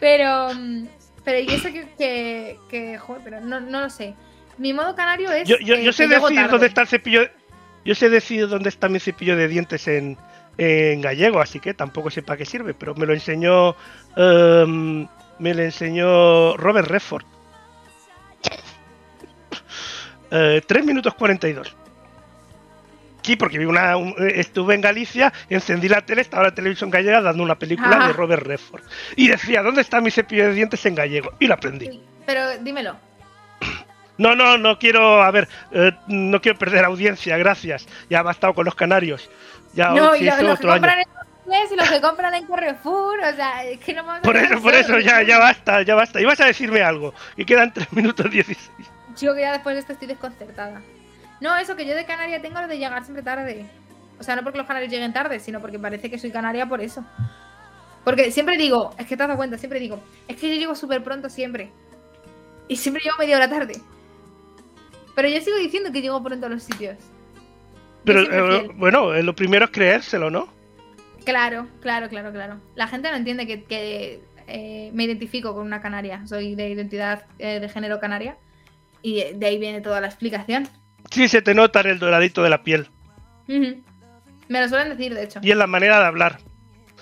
pero... mm, Pero y eso que... que, que, joder, pero no, no lo sé. Mi modo canario es... Yo, yo, eh, yo sé decir tarde. dónde está el cepillo. Yo sé decir dónde está mi cepillo de dientes en, en gallego, así que tampoco sé para qué sirve, pero me lo enseñó. em, me lo enseñó Robert Redford. Eh, 3 minutos 42. Sí, porque vi una, un- estuve en Galicia, encendí la tele, estaba la televisión gallega dando una película de Robert Redford. Y decía, ¿dónde está mi cepillo de dientes en gallego? Y lo aprendí. Pero dímelo. No, no, no quiero, a ver, eh, no quiero perder audiencia, gracias. Ya ha bastado con los canarios. Ya no, y lo- eso los que año. compran en y los que compran en Carrefour, o sea, es que no vamos a Por eso, por eso, ya, ya basta, ya basta. Ibas a decirme algo. Y quedan 3 minutos 16. Yo que ya después de esto estoy desconcertada. No, eso que yo de Canaria tengo lo de llegar siempre tarde. O sea, no porque los canarios lleguen tarde, sino porque parece que soy canaria por eso. Porque siempre digo, es que te has dado cuenta, siempre digo, es que yo llego súper pronto siempre. Y siempre llego media hora tarde. Pero yo sigo diciendo que llego pronto a los sitios. Pero eh, bueno, eh, lo primero es creérselo, ¿no? Claro, claro, claro, claro. La gente no entiende que, que, eh, me identifico con una canaria. Soy de identidad eh, de género canaria. Y de ahí viene toda la explicación. Sí, se te nota en el doradito de la piel. Me lo suelen decir, de hecho. Y en la manera de hablar.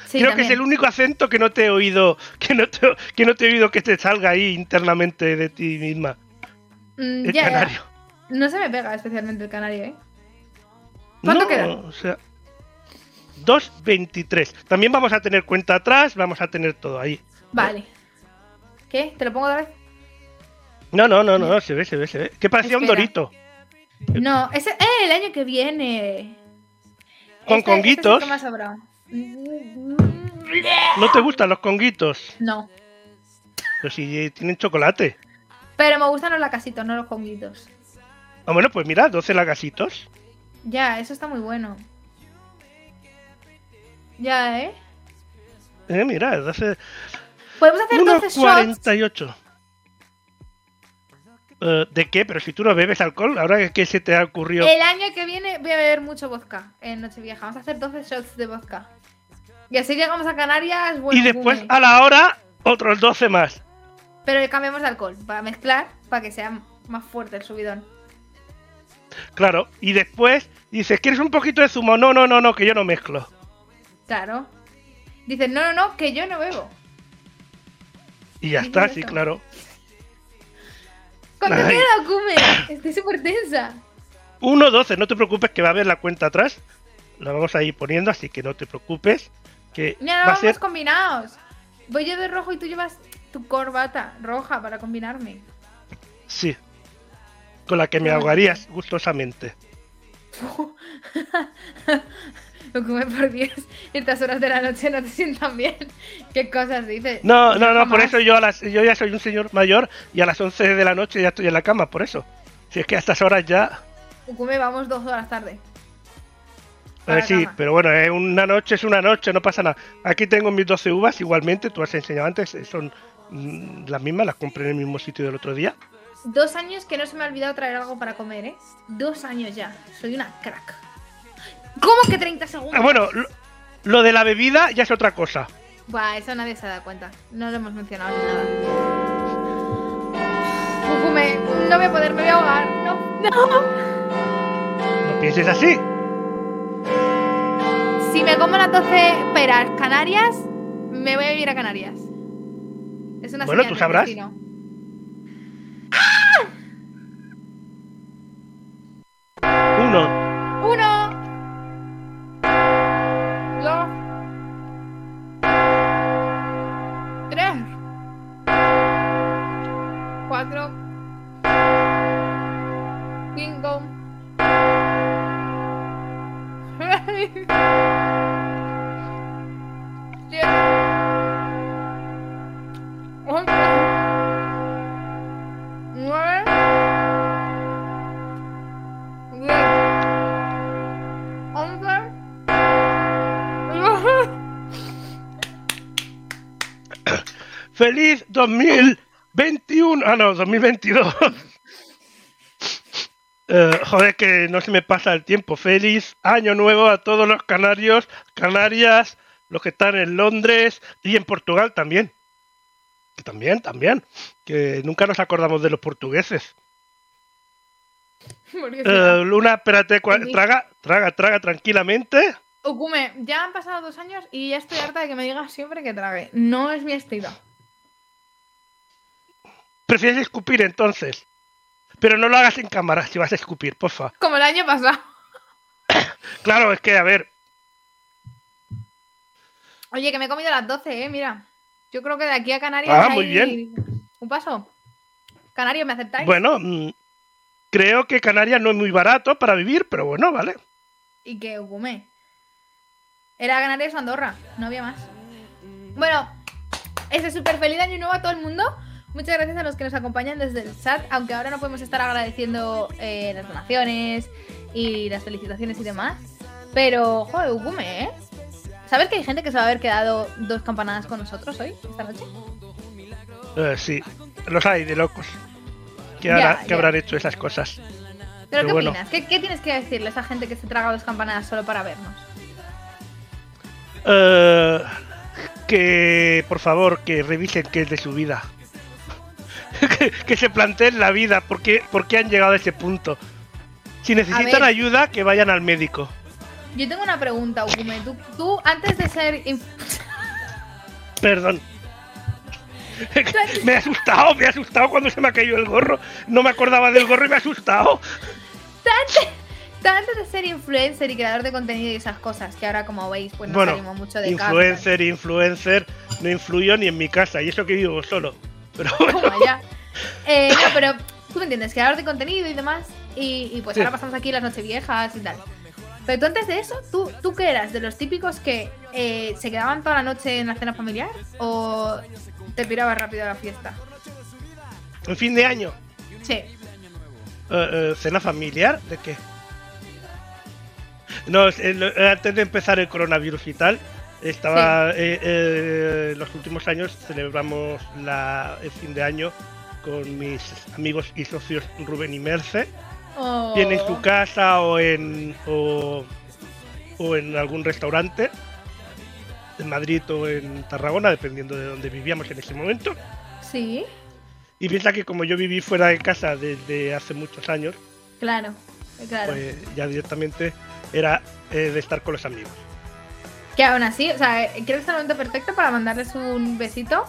Sí, Creo que es el único acento que no te he oído, que no te, que no te he oído que te salga ahí internamente de ti misma. Mm, El ya, ya. canario. No se me pega especialmente el canario, ¿eh? ¿Cuánto No, queda? O sea, 2.23. También vamos a tener cuenta atrás, vamos a tener todo ahí. Vale. ¿Qué? ¿Te lo pongo otra vez? No, no, no, no, se ve, se ve, se ve. Que parecía un dorito. No, ese. ¡Eh! El año que viene. Con Este- es conguitos. ¿No te gustan los conguitos? No. Pero si tienen chocolate. Pero me gustan los lacasitos, no los conguitos. Ah, bueno, pues mira, 12 lagasitos. Ya, eso está muy bueno. Ya, ¿eh? Eh, mira, 12. Podemos hacer 12 shots. 1.48. Eh, ¿De qué? Pero si tú no bebes alcohol, ahora que se te ha ocurrido. El año que viene voy a beber mucho vodka en Nochevieja. Vamos a hacer 12 shots de vodka. Y así llegamos a Canarias. Bueno, y después, boom. a la hora, otros 12 más. Pero cambiamos de alcohol para mezclar, para que sea más fuerte el subidón. Claro. Y después dices, ¿quieres un poquito de zumo? No, no, no, no, que yo no mezclo. Claro. Dicen, no, no, no, que yo no bebo. Y ya Dices está, sí, claro. ¿Cuánto Ay. queda, Kume? Estoy súper tensa. 1.12, no te preocupes que va a haber la cuenta atrás. La vamos a ir poniendo, así que no te preocupes. Que Mira, va vamos ser. combinados. Voy yo de rojo y tú llevas tu corbata roja para combinarme. Sí. Con la que me ahogarías gustosamente. Kume, por Dios, estas horas de la noche no te sientan bien. ¿Qué cosas dices? No, no, no, por eso yo a las, yo ya soy un señor mayor y a las 11 de la noche ya estoy en la cama, por eso. Si es que a estas horas ya. Kume, vamos dos horas tarde. Eh, Para sí, cama. pero bueno, eh, una noche es una noche, no pasa nada. Aquí tengo mis 12 uvas, igualmente, tú has enseñado antes, eh, son mm, las mismas, las compré en el mismo sitio del otro día. Dos años que no se me ha olvidado traer algo para comer, ¿eh? Dos años ya. Soy una crack. ¿Cómo que 30 segundos? Ah, bueno, lo, lo de la bebida ya es otra cosa. Buah, eso nadie se da cuenta. No lo hemos mencionado ni nada. Kume, no voy a poder, me voy a ahogar. No, no. No pienses así. Si me como las 12 peras Canarias, me voy a vivir a Canarias. Es una Bueno, tú sabrás. destino. 2021. Ah, no, 2022. Eh, joder, que no se me pasa el tiempo. Feliz año nuevo a todos los canarios, Canarias, los que están en Londres y en Portugal también. Que también, también. Que nunca nos acordamos de los portugueses. Eh, Luna, espérate, traga, traga, traga tranquilamente. Okume, ya han pasado dos años y ya estoy harta de que me digas siempre que trague. No es mi estilo. Prefieres escupir entonces. Pero no lo hagas en cámara si vas a escupir, porfa. Como el año pasado. Claro, es que, a ver, Oye, que me he comido las 12, eh, mira. Yo creo que de aquí a Canarias Ah, hay muy bien. un paso. Canarios, ¿me aceptáis? bueno, mm, creo que Canarias no es muy barato para vivir, pero bueno, vale. Y que Okume. Era Canarias o Andorra, no había más. Bueno, ese súper feliz año nuevo a todo el mundo. Muchas gracias a los que nos acompañan desde el chat, aunque ahora no podemos estar agradeciendo eh, las donaciones y las felicitaciones y demás. Pero, joder, Ukume, ¿eh? ¿Sabes que hay gente que se va a haber quedado dos campanadas con nosotros hoy, esta noche? Eh, sí, los hay de locos. Ya, hará- ya. habrán hecho esas cosas. ¿Pero Pero qué bueno. opinas? ¿Qué, qué tienes que decirle a esa gente que se traga dos campanadas solo para vernos? Eh, que, por favor, que revisen qué es de su vida. que, que se planteen la vida, ¿por qué, por qué han llegado a ese punto? Si necesitan ayuda, que vayan al médico. Yo tengo una pregunta, Ukume. Tú, tú antes de ser... Perdón. me he asustado, me he asustado cuando se me ha caído el gorro. No me acordaba del gorro y me he asustado. Antes de ser influencer y creador de contenido y esas cosas, que ahora como veis, pues no bueno, salimos mucho de casa. influencer, influencer, no influyo ni en mi casa, y eso que vivo solo. Pero bueno, ya. Eh, no, pero tú me entiendes, creador de contenido y demás. Y, y pues Sí. ahora pasamos aquí las nocheviejas y tal. Pero tú antes de eso, ¿tú, tú qué eras? ¿De los típicos que eh, se quedaban toda la noche en la cena familiar? ¿O te pirabas rápido a la fiesta? en fin de año, Sí. eh, cena familiar, ¿de qué? No, antes de empezar el coronavirus y tal, estaba eh, eh, los últimos años celebramos la, el fin de año con mis amigos y socios Rubén y Merce. Oh. bien en su casa o en o, o en algún restaurante en Madrid o en Tarragona, dependiendo de donde vivíamos en ese momento. Sí, Y piensa que como yo viví fuera de casa desde hace muchos años, claro. Claro. pues ya directamente era eh, de estar con los amigos. Que aún así, o sea, creo que es el momento perfecto para mandarles un besito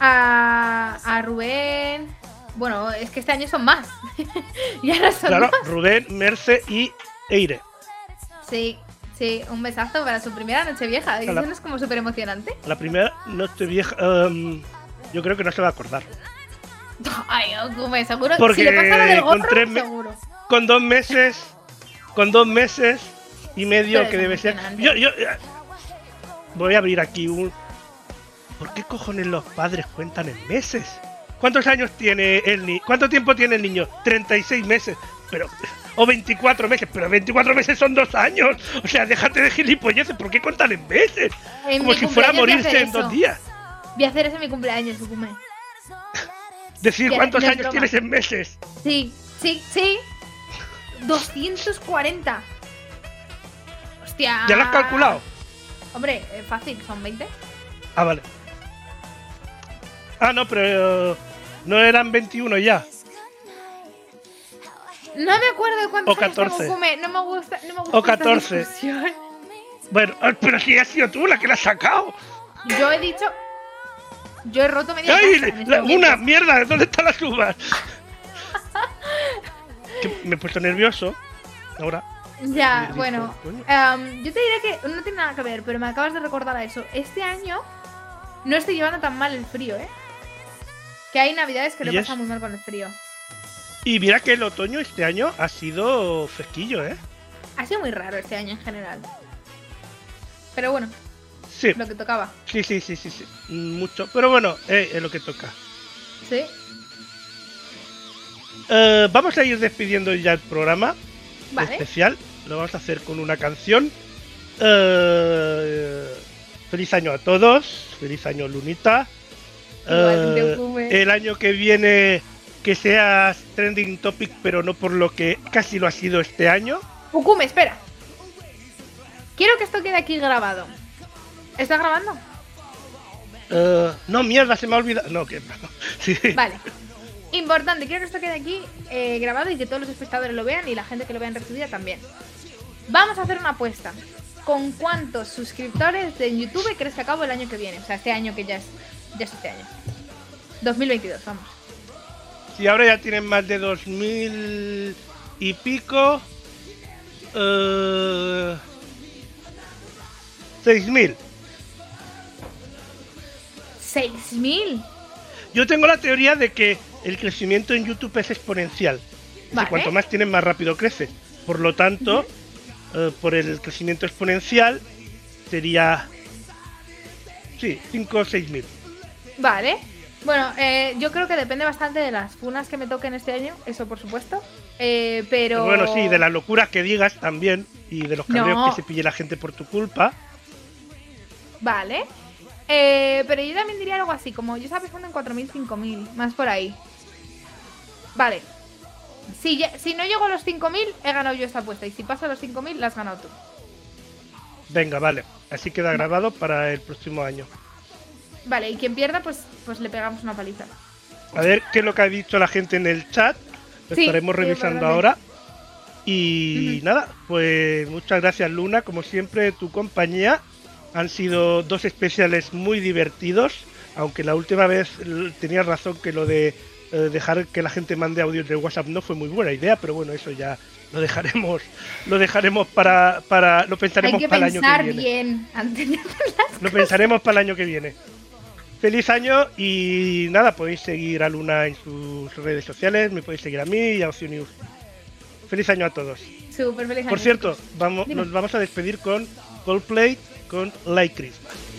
a, a Rubén. Bueno, es que este año son más. y ahora son Claro, más. Rubén, Merce y Eire. Sí, sí, un besazo para su primera noche vieja. Eso no es como súper emocionante. La primera noche vieja, em, yo creo que no se va a acordar. Ay, Okume, seguro. Porque si le pasa lo del con gorro, tres me- seguro. con dos meses, con dos meses y medio que debe ser. Yo, yo eh, voy a abrir aquí un. ¿Por qué cojones los padres cuentan en meses? ¿Cuántos años tiene el niño? ¿Cuánto tiempo tiene el niño? 36 meses. Pero. O 24 meses, pero 24 meses son dos años. O sea, déjate de gilipolleces, ¿por qué cuentan en meses? En Como si fuera a morirse en dos días. Voy a hacer eso en mi cumpleaños, Okume. Decir cuántos años tienes en meses. Sí, sí, sí. 240. Hostia. ¿Ya lo has calculado? Hombre, eh, fácil, son 20. Ah, vale. Ah, no, pero. eh, No eran 21 ya. No me acuerdo de cuántos O años tengo, 14. No me gusta, no me gusta O esta 14. discusión. Bueno, ah, pero si has sido tú la que la has sacado. Yo he dicho. Yo he roto media ¡Ay! casa este la- una mierda, ¿dónde están las uvas? Que me he puesto nervioso. Ahora. Ya, bueno. em, yo te diré que no tiene nada que ver, pero me acabas de recordar a eso. Este año no estoy llevando tan mal el frío, ¿eh? Que hay navidades que lo muy mal con el frío. Y mira que el otoño este año ha sido fresquillo, ¿eh? Ha sido muy raro este año en general. Pero bueno, Sí, lo que tocaba. sí, sí, sí, sí, sí. Mucho. Pero bueno, eh, es lo que toca. Sí. Eh, vamos a ir despidiendo ya el programa Vale. especial. Lo vamos a hacer con una canción. Eh, feliz año a todos. Feliz año, Lunita. Eh, el año que viene que seas trending topic, pero no por lo que casi lo ha sido este año. Ukume, espera. Quiero que esto quede aquí grabado. ¿Está grabando? Eh, no, mierda, se me ha olvidado. No, que no. Sí. Vale. Importante, quiero que esto quede aquí eh, grabado y que todos los espectadores lo vean y la gente que lo vea en recibida también. Vamos a hacer una apuesta. ¿Con cuántos suscriptores de YouTube crees que acabo el año que viene? O sea, este año que ya es, ya es este año. 2022, vamos. Si ahora ya tienen más de 2000 y pico. Eh, 6000. 6.000. Yo tengo la teoría de que el crecimiento en YouTube es exponencial. Decir, Vale. Cuanto más tienes, más rápido crece. Por lo tanto, eh, por el crecimiento exponencial, sería. Sí, 5 o 6 mil. Vale. Bueno, eh, yo creo que depende bastante de las funas que me toquen este año, eso por supuesto. Eh, pero. Bueno, sí, de la locura que digas también. Y de los No. cabreos que se pille la gente por tu culpa. Vale. Eh, pero yo también diría algo así, como yo estaba pensando en 4.000, 5.000, más por ahí. Vale. Si, ya- si no llego a los 5.000, he ganado yo esta apuesta. Y si paso a los 5.000, la has ganado tú. Venga, vale. Así queda grabado para el próximo año. Vale, y quien pierda, pues, pues le pegamos una paliza. A ver qué es lo que ha dicho la gente en el chat. Lo Sí, estaremos revisando ahora. Y nada, pues muchas gracias Luna, como siempre, tu compañía. Han sido dos especiales muy divertidos, aunque la última vez tenías razón que lo de eh, dejar que la gente mande audios de WhatsApp no fue muy buena idea, pero bueno, eso ya lo dejaremos, lo dejaremos para, para lo pensaremos para el año que viene. bien antes de. Lo pensaremos para el año que viene. Feliz año y nada, podéis seguir a Luna en sus redes sociales, me podéis seguir a mí y a Ocio News. Feliz año a todos. Feliz Por cierto, vamos, Dime. nos vamos a despedir con Coldplay con Like Christmas.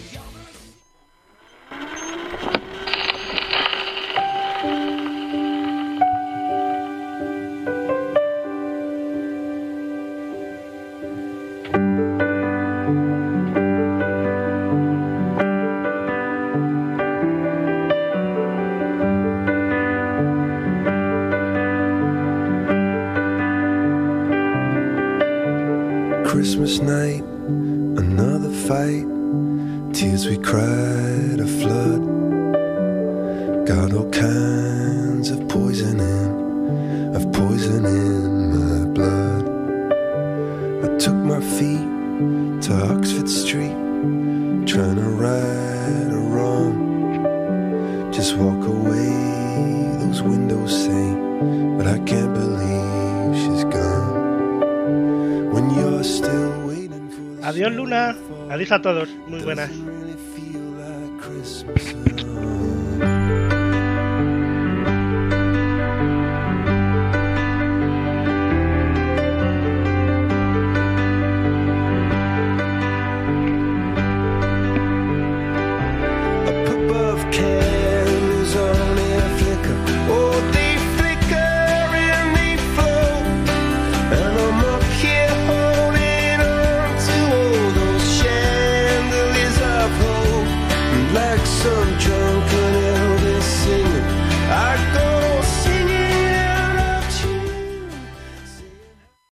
Todos,